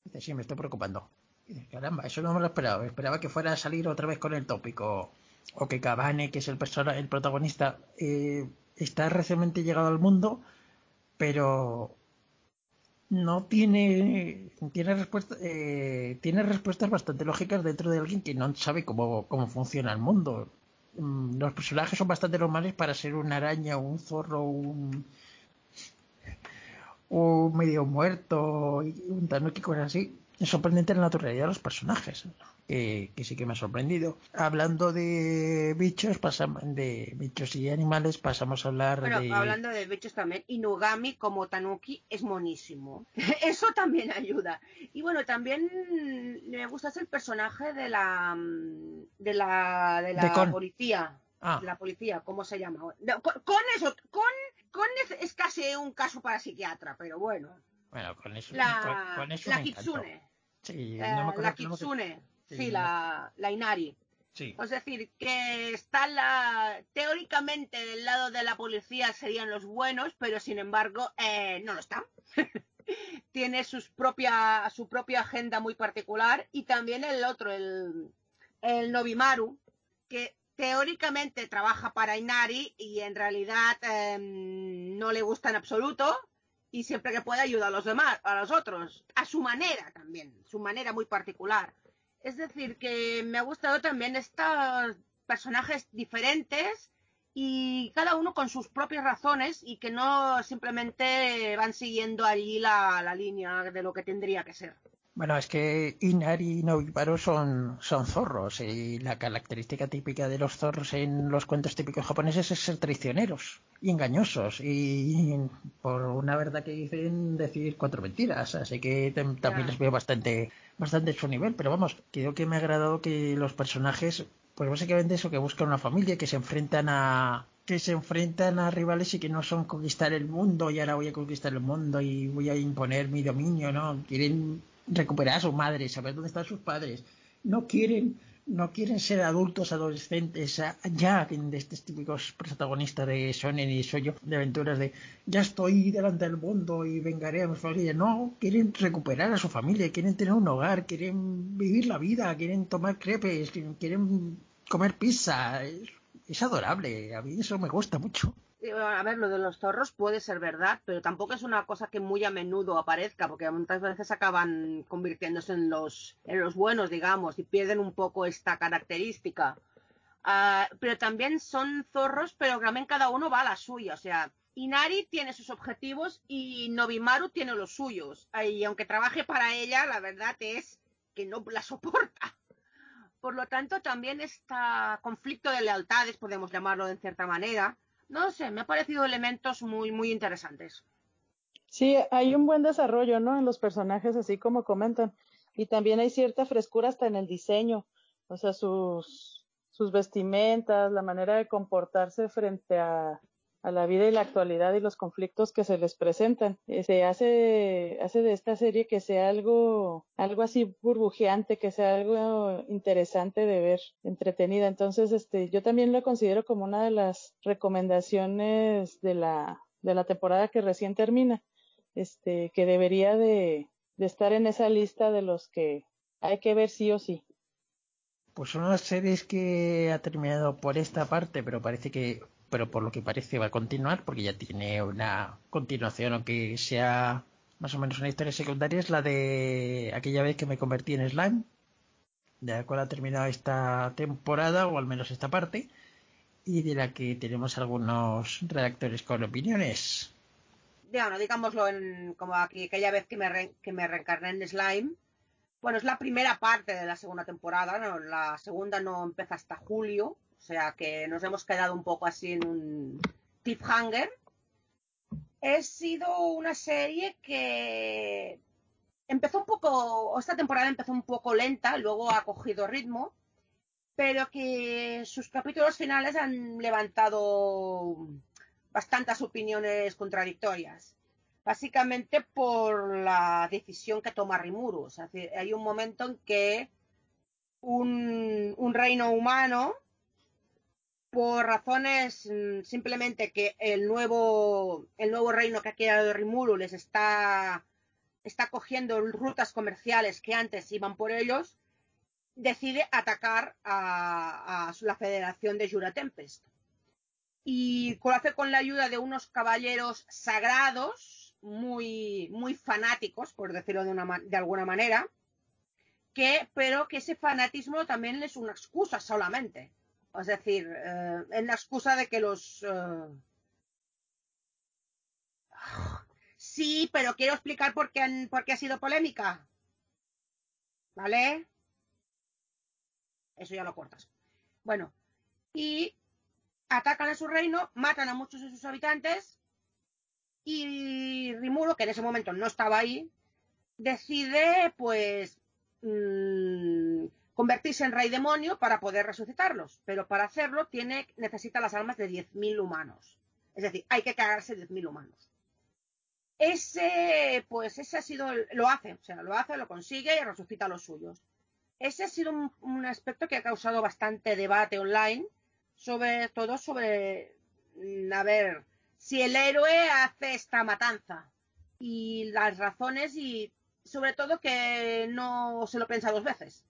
Dice, sí, me estoy preocupando. Dice, caramba, eso no me lo esperaba. Esperaba que fuera a salir otra vez con el tópico. O que Cabane, que es el, persona, el protagonista, eh, está recientemente llegado al mundo, pero no tiene tiene respuestas eh, tiene respuestas bastante lógicas dentro de alguien que no sabe cómo, cómo funciona el mundo mm, los personajes son bastante normales para ser una araña un zorro un o medio muerto y un tanuki cosas así. Es sorprendente la naturalidad de los personajes que, que, sí que me ha sorprendido. Hablando de bichos pasamos de bichos y animales pasamos a hablar bueno, de hablando de bichos también Inugami como tanuki es monísimo. (laughs) Eso también ayuda. Y bueno también me gusta el personaje de la de la de la de policía. Ah. la policía, ¿cómo se llama? Con, con, eso, con, con es, casi un caso para psiquiatra, pero bueno. Bueno, con eso. La, con, con eso la Kitsune. Sí, eh, no me la Kitsune. Sí, sí, la, la Inari. Sí. Es decir, que está la, teóricamente del lado de la policía serían los buenos, pero sin embargo eh, no lo están. (laughs) Tiene sus propia, su propia agenda muy particular y también el otro, el, el Nobimaru, que teóricamente trabaja para Inari y en realidad eh, no le gusta en absoluto y siempre que puede ayuda a los demás, a los otros, a su manera también, su manera muy particular. Es decir, que me ha gustado también estos personajes diferentes y cada uno con sus propias razones y que no simplemente van siguiendo allí la, la línea de lo que tendría que ser. Bueno, es que Inari y Noviparu son, son zorros y la característica típica de los zorros en los cuentos típicos japoneses es ser traicioneros y engañosos y por una verdad que dicen decir cuatro mentiras, así que también les veo bastante bastante su nivel, pero vamos, creo que me ha agradado que los personajes pues básicamente eso que buscan una familia que se enfrentan a que se enfrentan a rivales y que no son conquistar el mundo y ahora voy a conquistar el mundo y voy a imponer mi dominio, ¿no? Quieren recuperar a su madre, saber dónde están sus padres. No quieren, no quieren ser adultos, adolescentes, ya de estos típicos protagonistas de Sonen y Soyo, de aventuras de ya estoy delante del mundo y vengaré a mi familia. No, quieren recuperar a su familia, quieren tener un hogar, quieren vivir la vida, quieren tomar crepes, quieren comer pizza. Es, es adorable, a mí eso me gusta mucho a ver, lo de los zorros puede ser verdad, pero tampoco es una cosa que muy a menudo aparezca, porque muchas veces acaban convirtiéndose en los, en los buenos, digamos, y pierden un poco esta característica. Ah, pero también son zorros, pero también cada uno va a la suya, o sea, Inari tiene sus objetivos y Nobimaru tiene los suyos. Y aunque trabaje para ella, la verdad es que no la soporta. Por lo tanto, también este conflicto de lealtades, podemos llamarlo de cierta manera, no sé, me ha parecido elementos muy, muy interesantes. Sí, hay un buen desarrollo, ¿no? En los personajes, así como comentan. Y también hay cierta frescura hasta en el diseño. O sea, sus, sus vestimentas, la manera de comportarse frente a, a la vida y la actualidad y los conflictos que se les presentan. Eh, se hace, hace de esta serie que sea algo, algo así burbujeante, que sea algo interesante de ver, entretenida. Entonces, este, yo también lo considero como una de las recomendaciones de la, de la temporada que recién termina, este, que debería de, estar en esa lista de los que hay que ver sí o sí. Pues son las series que ha terminado por esta parte, pero parece que pero por lo que parece va a continuar porque ya tiene una continuación, aunque sea más o menos una historia secundaria, es la de aquella vez que me convertí en slime, de la cual ha terminado esta temporada, o al menos esta parte, y de la que tenemos algunos redactores con opiniones. Bueno, digámoslo en, como aquí, aquella vez que me, que me reencarné en slime. Bueno, es la primera parte de la segunda temporada, ¿no? la segunda no empieza hasta julio, sea que nos hemos quedado un poco así en un cliffhanger. Ha sido una serie que empezó un poco, esta temporada empezó un poco lenta, luego ha cogido ritmo, pero que sus capítulos finales han levantado bastantes opiniones contradictorias. Básicamente por la decisión que toma Rimuru. hay un momento en que un reino humano por razones mm, simplemente que el nuevo, el nuevo reino que ha creado Rimuru les está, está cogiendo rutas comerciales que antes iban por ellos, decide atacar a, la Federación de Jura Tempest. Y lo hace con la ayuda de unos caballeros sagrados, muy, muy fanáticos, por decirlo de, una, de alguna manera, que, pero que ese fanatismo también es una excusa solamente es decir, eh, en la excusa de que los... Eh, sí, pero quiero explicar por qué, por qué ha sido polémica. ¿Vale? Eso ya lo cortas. Bueno, y atacan a su reino, matan a muchos de sus habitantes y Rimuro, que en ese momento no estaba ahí, decide pues mm, convertirse en rey demonio para poder resucitarlos, pero para hacerlo tiene, necesita las almas de 10.000 humanos. Es decir, hay que cagarse 10.000 humanos. Ese, pues ese ha sido, lo hace, o sea, lo hace, lo consigue y resucita a los suyos. Ese ha sido un, aspecto que ha causado bastante debate online, sobre todo sobre, mm, a ver, si el héroe hace esta matanza y las razones y sobre todo que no se lo piensa dos veces.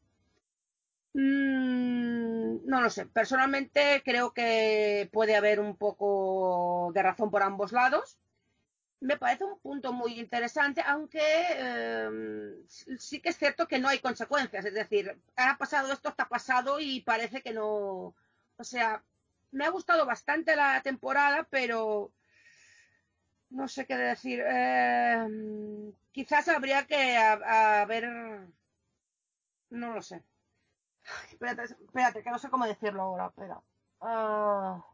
Mm, no lo sé. Personalmente creo que puede haber un poco de razón por ambos lados. Me parece un punto muy interesante, aunque em, sí que es cierto que no hay consecuencias. Es decir, ha pasado esto, está pasado y parece que no. O sea, me ha gustado bastante la temporada, pero no sé qué decir. Eh, quizás habría que a, ver. No lo sé. Espérate, espérate, que no sé cómo decirlo ahora. Espera. Ah,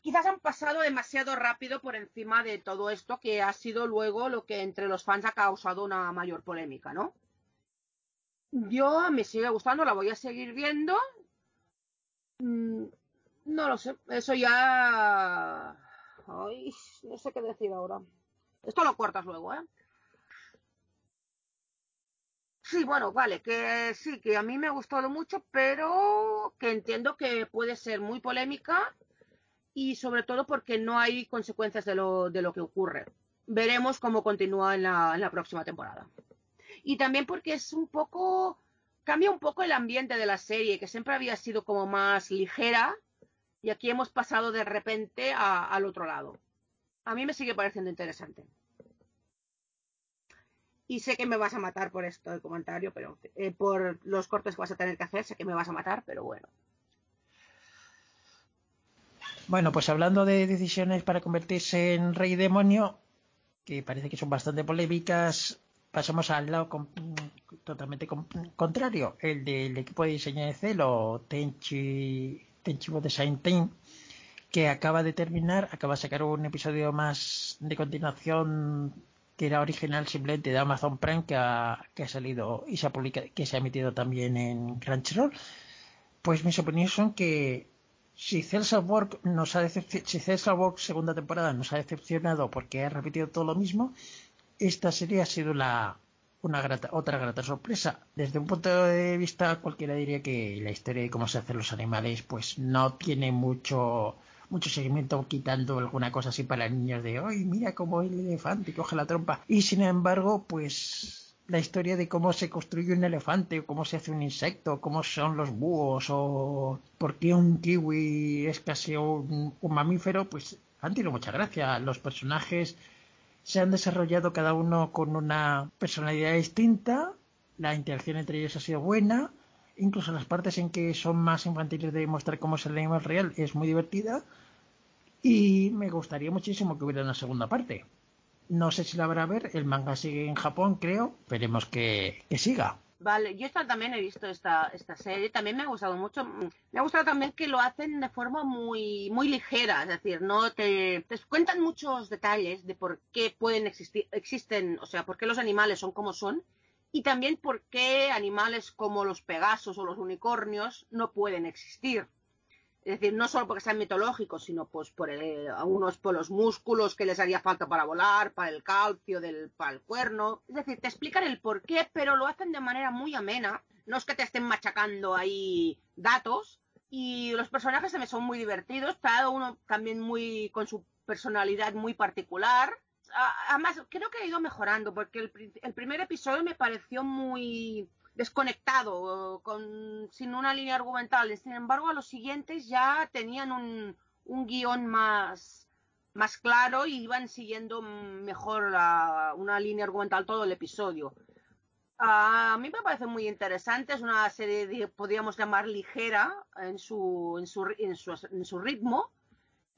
quizás han pasado demasiado rápido por encima de todo esto, que ha sido luego lo que entre los fans ha causado una mayor polémica, ¿no? Yo me sigue gustando, la voy a seguir viendo. Mm, no lo sé, eso ya Ay, no sé qué decir ahora. Esto lo cortas luego, ¿eh? Sí, bueno, vale, que sí, que a mí me ha gustado mucho, pero que entiendo que puede ser muy polémica y sobre todo porque no hay consecuencias de lo, de lo que ocurre. Veremos cómo continúa en la, en la próxima temporada. Y también porque es un poco, cambia un poco el ambiente de la serie, que siempre había sido como más ligera y aquí hemos pasado de repente al otro lado. A mí me sigue pareciendo interesante. Y sé que me vas a matar por esto de comentario, pero eh, por los cortes que vas a tener que hacer, sé que me vas a matar, pero bueno. Bueno, pues hablando de decisiones para convertirse en rey demonio, que parece que son bastante polémicas, pasamos al lado totalmente contrario, el del equipo de diseño de Celo, Tenchi Tenchibo Design Team, que acaba de terminar, acaba de sacar un episodio más de continuación que era original simplemente de Amazon Prime que ha, que ha salido y se ha publicado, que se ha emitido también en Crunchyroll. Pues mis opiniones son que si Celsa Work nos ha si Celsa Work segunda temporada nos ha decepcionado porque ha repetido todo lo mismo, esta serie ha sido la, una grata, otra grata sorpresa. Desde un punto de vista cualquiera diría que la historia de cómo se hacen los animales pues no tiene mucho mucho seguimiento quitando alguna cosa así para niños de hoy mira cómo el elefante coge la trompa y sin embargo pues la historia de cómo se construye un elefante o cómo se hace un insecto cómo son los búhos o por qué un kiwi es casi un, un mamífero pues han tenido mucha gracia. Los personajes se han desarrollado cada uno con una personalidad distinta, la interacción entre ellos ha sido buena, incluso las partes en que son más infantiles de mostrar cómo es el animal real es muy divertida y me gustaría muchísimo que hubiera una segunda parte. No sé si la habrá a ver, el manga sigue en Japón creo, esperemos que siga. Vale, yo esta, también he visto esta, esta serie, también me ha gustado mucho. Me ha gustado también que lo hacen de forma muy, muy ligera, es decir, no te, te cuentan muchos detalles de por qué pueden existir, existen, o sea, por qué los animales son como son, y también por qué animales como los pegasos o los unicornios no pueden existir. Es decir, no solo porque sean mitológicos, sino pues por algunos por los músculos que les haría falta para volar, para el calcio, del, para el cuerno. Es decir, te explican el por qué, pero lo hacen de manera muy amena. No es que te estén machacando ahí datos. Y los personajes también son muy divertidos, cada uno también muy con su personalidad muy particular. Además, creo que ha ido mejorando, porque el primer episodio me pareció muy desconectado, con, sin una línea argumental. Sin embargo, a los siguientes ya tenían un, un guion más, más claro y iban siguiendo mejor una línea argumental todo el episodio. A mí me parece muy interesante, es una serie, podríamos llamar ligera en su, en su, en su, en su ritmo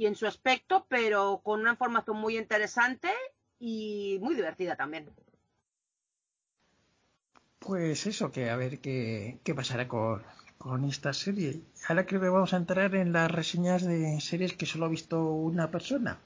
y en su aspecto, pero con una información muy interesante y muy divertida también. Pues eso, que a ver qué, qué pasará con, con esta serie. Ahora creo que vamos a entrar en las reseñas de series que solo ha visto una persona.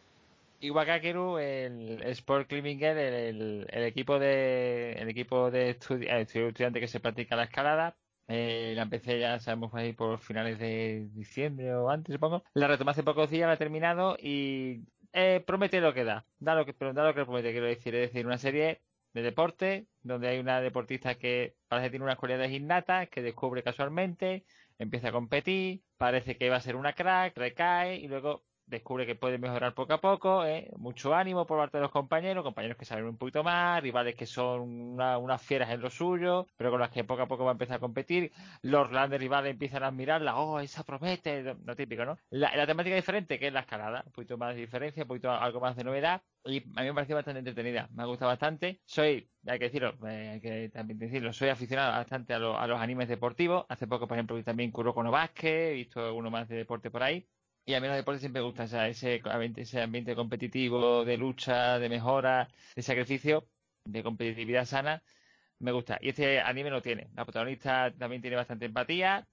Iwakakeru, el Sport Climbing el, el, equipo de el equipo de estudiante que se practica la escalada, eh, la empecé ya sabemos ahí por finales de diciembre o antes supongo. La retomé hace pocos días, la he terminado y eh, promete lo que da, da lo que, pero da lo que promete, quiero decir, es decir, una serie de deporte, donde hay una deportista que parece que tiene unas cualidades innatas, que descubre casualmente, empieza a competir, parece que va a ser una crack, recae y luego descubre que puede mejorar poco a poco, ¿eh? mucho ánimo por parte de los compañeros, compañeros que saben un poquito más, rivales que son unas fieras en lo suyo, pero con las que poco a poco va a empezar a competir, los grandes rivales empiezan a admirarla, oh, esa promete, lo, típico, ¿no? La, temática diferente, que es la escalada, un poquito más de diferencia, un poquito algo más de novedad, y a mí me pareció bastante entretenida, me ha gustado bastante, soy, hay que decirlo, eh, hay que también decirlo, soy aficionado bastante a, los animes deportivos, hace poco, por ejemplo, vi también Kuroko no Basket, he visto alguno más de deporte por ahí, Y a mí los deportes siempre me gustan, o sea, ese, ambiente competitivo, de lucha, de mejora, de sacrificio, de competitividad sana, me gusta. Y este anime lo tiene. La protagonista también tiene bastante empatía.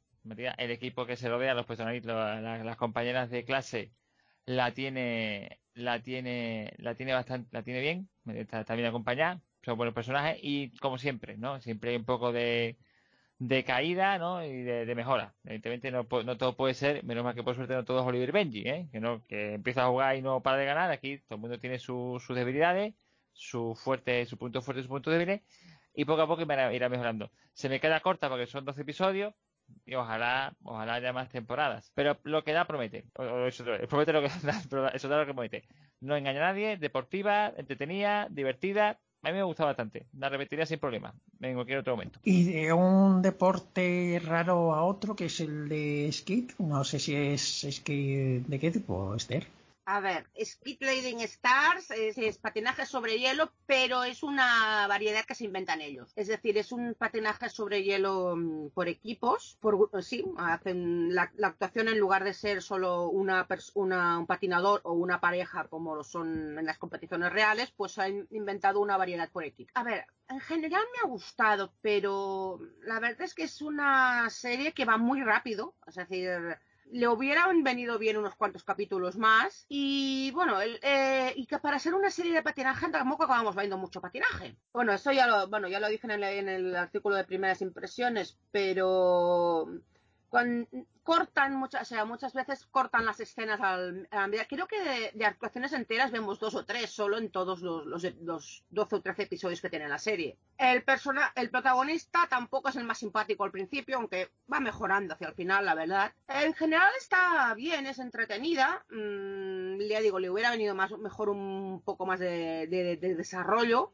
El equipo que se rodea, los protagonistas, las, compañeras de clase, la tiene, la tiene, la tiene bastante, la tiene bien. Está, también acompañada. Son buenos personajes y como siempre, ¿no? Siempre hay un poco de, de caída, ¿no? Y de, mejora. Evidentemente no, no, todo puede ser, menos mal que por suerte no todo es Oliver Benji, ¿eh? Que no, que empieza a jugar y no para de ganar. Aquí todo el mundo tiene sus debilidades, su fuerte, su punto fuerte, su punto débil y poco a poco irá mejorando. Se me queda corta porque son 12 episodios y ojalá, ojalá haya más temporadas. Pero lo que da promete. eso, promete lo que (laughs) da, eso da lo que promete. No engaña a nadie, deportiva, entretenida, divertida. A mí me gusta bastante. La repetiría sin problema en cualquier otro momento. Y de un deporte raro a otro, que es el de skate. No sé si es skate de qué tipo, Esther. A ver, Speed Leading Stars es, patinaje sobre hielo, pero es una variedad que se inventan ellos. Es decir, es un patinaje sobre hielo mm, por equipos. Por, sí, hacen la, actuación en lugar de ser solo una, una, un patinador o una pareja como lo son en las competiciones reales, pues han inventado una variedad por equipo. A ver, en general me ha gustado, pero la verdad es que es una serie que va muy rápido. Es decir, le hubieran venido bien unos cuantos capítulos más y bueno, eh, y que para ser una serie de patinaje tampoco acabamos viendo mucho patinaje. Bueno, eso ya lo, bueno, ya lo dije en el artículo de primeras impresiones, pero cortan muchas, o sea, muchas veces cortan las escenas al, a medida. Creo que de, actuaciones enteras vemos dos o tres solo en todos los, los, 12 o 13 episodios que tiene la serie. El, persona, el protagonista tampoco es el más simpático al principio, aunque va mejorando hacia el final, la verdad. En general está bien, es entretenida. Mm, ya digo, le hubiera venido más, mejor un poco más de, desarrollo.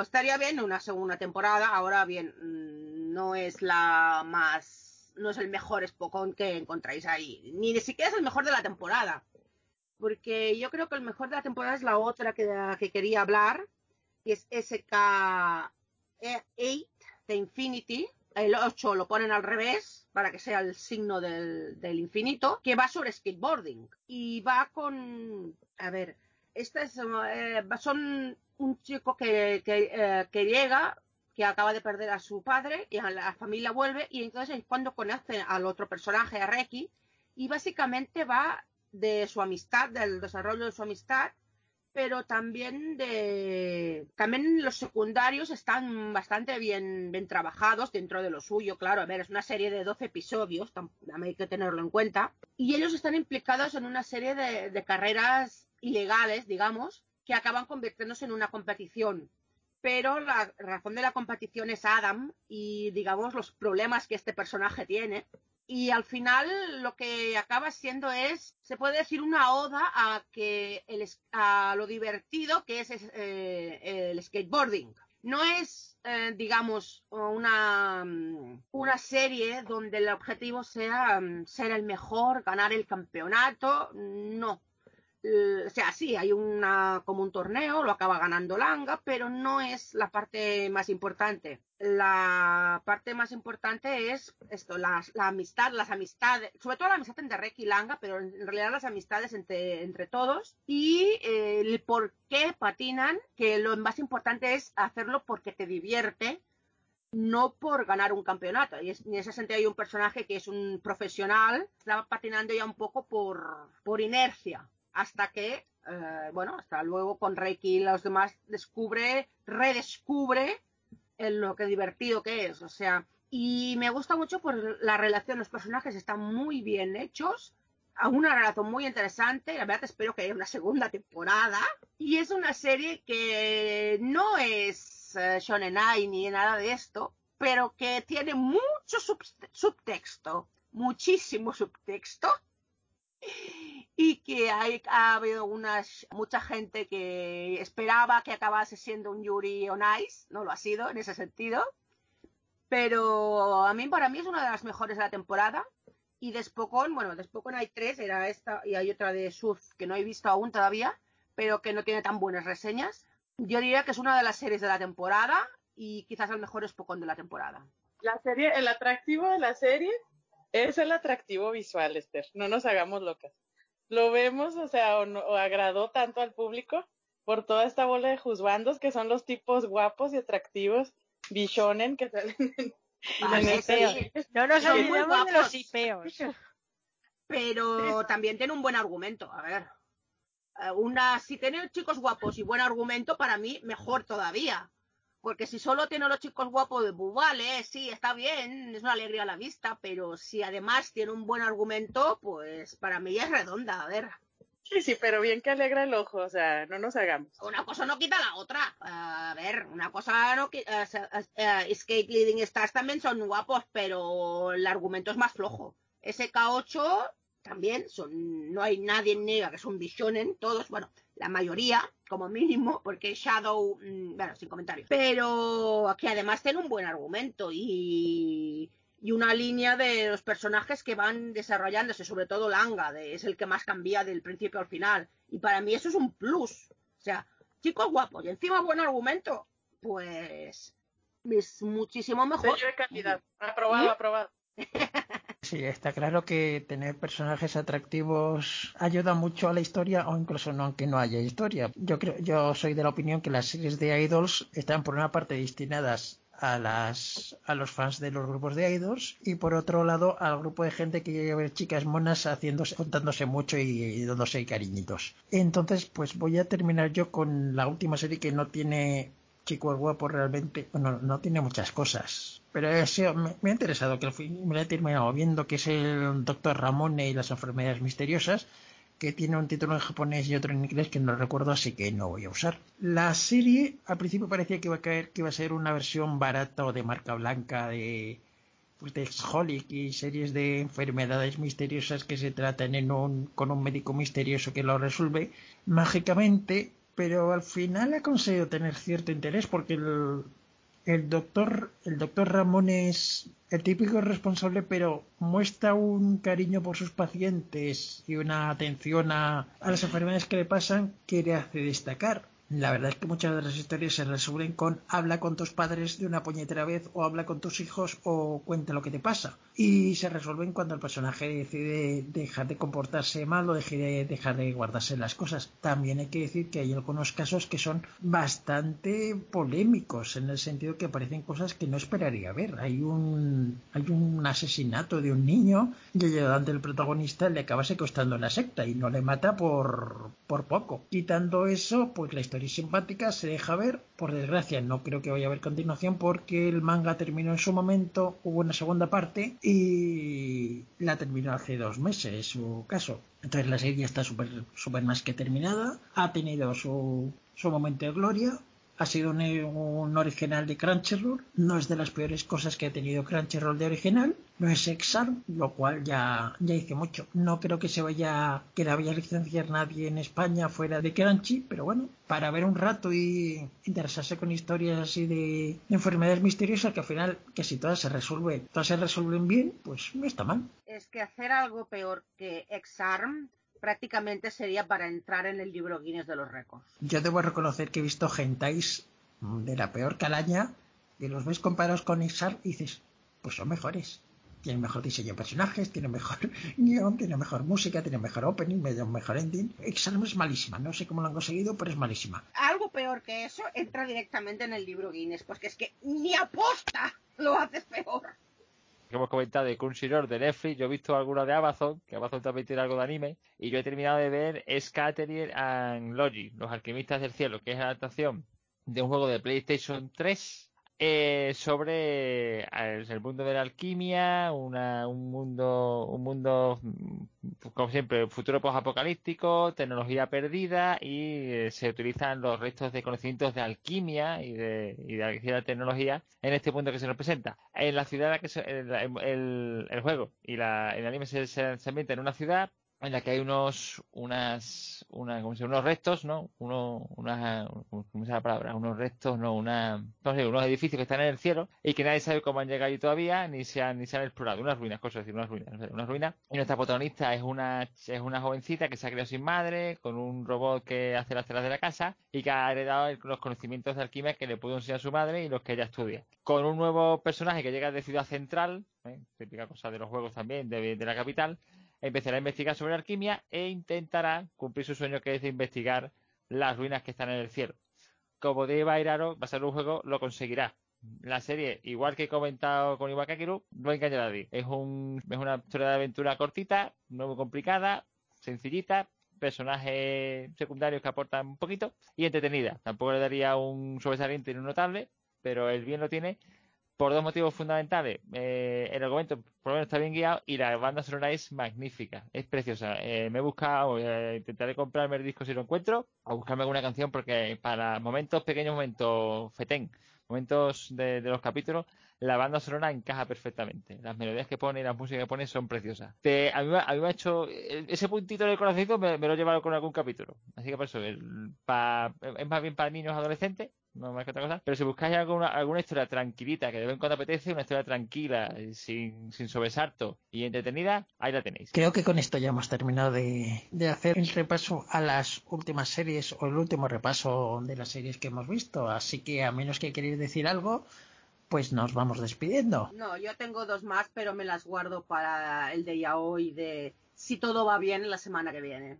estaría bien una segunda temporada. Ahora bien, mm, no es la más no es el mejor Spokon que encontráis ahí. Ni siquiera es el mejor de la temporada. Porque yo creo que el mejor de la temporada es la otra que, que quería hablar, que es SK8 de Infinity. El 8 lo ponen al revés para que sea el signo del, infinito, que va sobre skateboarding. Y va con. A ver, este es, eh, son un chico que, que, eh, que llega que acaba de perder a su padre y a la familia vuelve y entonces es cuando conoce al otro personaje, a Reki, y básicamente va de su amistad, del desarrollo de su amistad, pero también de también los secundarios están bastante bien, bien trabajados dentro de lo suyo, claro, a ver, es una serie de 12 episodios, también hay que tenerlo en cuenta, y ellos están implicados en una serie de, de carreras ilegales, digamos, que acaban convirtiéndose en una competición pero la razón de la competición es Adam y digamos los problemas que este personaje tiene. Y al final lo que acaba siendo es, se puede decir, una oda a que el, a lo divertido que es eh, el skateboarding. No es, eh, digamos, una, una serie donde el objetivo sea mm, ser el mejor, ganar el campeonato. No o sea, sí, hay una, como un torneo, lo acaba ganando Langa, pero no es la parte más importante. La parte más importante es esto, la, amistad, las amistades, sobre todo la amistad entre Rek y Langa, pero en realidad las amistades entre, entre todos y eh, el por qué patinan, que lo más importante es hacerlo porque te divierte, no por ganar un campeonato. Y en ese sentido hay un personaje que es un profesional, está patinando ya un poco por, por inercia hasta que, eh, bueno, hasta luego con Reiki y los demás descubre, redescubre lo que divertido que es, o sea, y me gusta mucho por la relación, los personajes están muy bien hechos, una relación muy interesante, la verdad espero que haya una segunda temporada, y es una serie que no es uh, Shonen Ai ni nada de esto, pero que tiene mucho subtexto, muchísimo subtexto, (laughs) y que hay, ha habido unas, mucha gente que esperaba que acabase siendo un Yuri on Ice, no lo ha sido en ese sentido, pero a mí para mí es una de las mejores de la temporada y Despocon, bueno, Despocon hay tres, era esta y hay otra de Surf que no he visto aún todavía, pero que no tiene tan buenas reseñas. Yo diría que es una de las series de la temporada y quizás el mejor Spokon de la temporada. La serie, el atractivo de la serie es el atractivo visual, Esther. No nos hagamos locas. Lo vemos, o sea, o, agradó tanto al público por toda esta bola de juzbandos que son los tipos guapos y atractivos, bichonen que salen en, ah, No nos olvidemos de los hipeos. Pero también tiene un buen argumento, a ver. Eh, una, si tiene chicos guapos y buen argumento, para mí mejor todavía. Porque si solo tiene los chicos guapos, de pues vale, sí, está bien, es una alegría a la vista, pero si además tiene un buen argumento, pues para mí ya es redonda, a ver. Sí, sí, pero bien que alegra el ojo, o sea, no nos hagamos. Una cosa no quita la otra. A ver, una cosa no quita. Escape Leading Stars también son guapos, pero el argumento es más flojo. SK8 también son, no hay nadie en niega que son visionen, todos, bueno, la mayoría, como mínimo, porque Shadow, mm, bueno, sin comentarios. Pero aquí además tiene un buen argumento y, y una línea de los personajes que van desarrollándose, sobre todo Langa, de, es el que más cambia del principio al final. Y para mí eso es un plus. O sea, chicos guapos y encima buen argumento, pues es muchísimo mejor. de calidad. Aprobado, aprobado. (laughs) Sí, está claro que tener personajes atractivos ayuda mucho a la historia o incluso no aunque no haya historia. Yo creo, yo soy de la opinión que las series de idols están por una parte destinadas a las a los fans de los grupos de idols y por otro lado al grupo de gente que quiere ver chicas monas haciéndose contándose mucho y, dándose cariñitos. Entonces, pues voy a terminar yo con la última serie que no tiene chico guapo realmente, bueno, no tiene muchas cosas pero me, ha interesado que me lo he terminado viendo, que es el Doctor Ramone y las enfermedades misteriosas, que tiene un título en japonés y otro en inglés que no recuerdo, así que no voy a usar. La serie al principio parecía que iba a caer, que iba a ser una versión barata o de marca blanca de pues de Holic y series de enfermedades misteriosas que se tratan en un, con un médico misterioso que lo resuelve mágicamente, pero al final ha conseguido tener cierto interés porque el, el doctor, el doctor Ramón es el típico responsable, pero muestra un cariño por sus pacientes y una atención a, las enfermedades que le pasan que le hace destacar. La verdad es que muchas de las historias se resuelven con habla con tus padres de una puñetera vez o habla con tus hijos o cuenta lo que te pasa. Y se resuelven cuando el personaje decide dejar de comportarse mal o dejar de guardarse las cosas. También hay que decir que hay algunos casos que son bastante polémicos en el sentido que aparecen cosas que no esperaría ver. Hay un, hay un asesinato de un niño y el ayudante del protagonista le acaba secuestrando la secta y no le mata por, por poco. Quitando eso, pues la historia simpática, se deja ver. Por desgracia, no creo que vaya a haber continuación porque el manga terminó en su momento, hubo una segunda parte la terminó hace dos meses, su caso. Entonces la serie está súper super más que terminada, ha tenido su, su momento de gloria, ha sido un, original de Crunchyroll, no es de las peores cosas que ha tenido Crunchyroll de original, no es Exarm, lo cual ya, ya hice mucho. No creo que se vaya, que la vaya a licenciar nadie en España fuera de Crunchy, pero bueno, para ver un rato y interesarse con historias así de enfermedades misteriosas que al final, que si todas se resuelven, todas se resuelven bien, pues no está mal. Es que hacer algo peor que Exarm prácticamente sería para entrar en el libro Guinness de los récords. Yo debo reconocer que he visto gentais de la peor calaña, y los ves comparados con Ixar y dices, pues son mejores. Tienen mejor diseño de personajes, tienen mejor (laughs) guion, tienen mejor música, tienen mejor opening, mejor ending. Ixar es malísima, no sé cómo lo han conseguido, pero es malísima. Algo peor que eso entra directamente en el libro Guinness, porque es que ni aposta lo haces peor que hemos comentado de Crunchyroll, de Netflix, yo he visto algunos de Amazon, que Amazon también tiene algo de anime, y yo he terminado de ver Scatterier and Logi, Los Alquimistas del Cielo, que es la adaptación de un juego de PlayStation 3 eh, sobre el mundo de la alquimia, un mundo, un mundo, mm, como siempre, futuro post-apocalíptico, tecnología perdida y eh, se utilizan los restos de conocimientos de alquimia y de, y de tecnología en este mundo que se nos presenta. En la ciudad que se, el, el, juego y la, el anime se, se, se ambienta en una ciudad en la que hay unos, unas, una, ¿cómo se unos restos, ¿no? Uno, una, ¿cómo la palabra? Unos restos, no, una, no unos edificios que están en el cielo y que nadie sabe cómo han llegado ahí todavía, ni se han, ni se han explorado. Unas ruinas, cosas decir, unas ruinas, unas ruinas. Y nuestra protagonista es una, es una jovencita que se ha criado sin madre, con un robot que hace las telas de la casa y que ha heredado los conocimientos de alquimia que le pudo enseñar su madre y los que ella estudia. Con un nuevo personaje que llega de Ciudad Central, ¿eh? típica cosa de los juegos también, de, de la capital, empezará a investigar sobre alquimia e intentará cumplir su sueño que es de investigar las ruinas que están en el cielo. Como de Bairaro va a ser un juego, lo conseguirá. La serie, igual que he comentado con Iwakakiru, no engaña a nadie. Es, un, es una historia de aventura cortita, no muy complicada, sencillita, personajes secundarios que aportan un poquito y entretenida. Tampoco le daría un sobresaliente ni un notable, pero el bien lo tiene por dos motivos fundamentales. Eh, el argumento por lo menos está bien guiado y la banda sonora es magnífica, es preciosa. Eh, me he buscado, eh, intentaré comprarme el disco si lo encuentro, o buscarme alguna canción porque para momentos pequeños, momentos fetén, momentos de, los capítulos, la banda sonora encaja perfectamente. Las melodías que pone y las músicas que pone son preciosas. a, mí, me ha hecho ese puntito del corazoncito me, lo he llevado con algún capítulo. Así que por eso, es más bien para niños adolescentes no más que otra cosa. Pero si buscáis alguna, alguna historia tranquilita, que de vez en cuando apetece, una historia tranquila, sin, sin sobresalto y entretenida, ahí la tenéis. Creo que con esto ya hemos terminado de, de hacer el repaso a las últimas series o el último repaso de las series que hemos visto. Así que a menos que queréis decir algo, pues nos vamos despidiendo. No, yo tengo dos más, pero me las guardo para el de ya hoy de si todo va bien la semana que viene.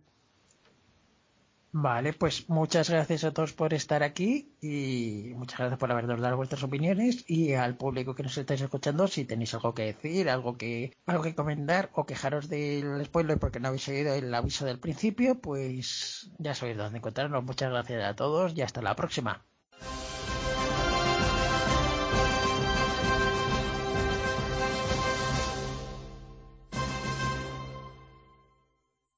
Vale, pues muchas gracias a todos por estar aquí y muchas gracias por habernos dado vuestras opiniones y al público que nos estáis escuchando si tenéis algo que decir, algo que algo que comentar o quejaros del spoiler porque no habéis oído el aviso del principio, pues ya sabéis dónde encontrarnos. Muchas gracias a todos y hasta la próxima.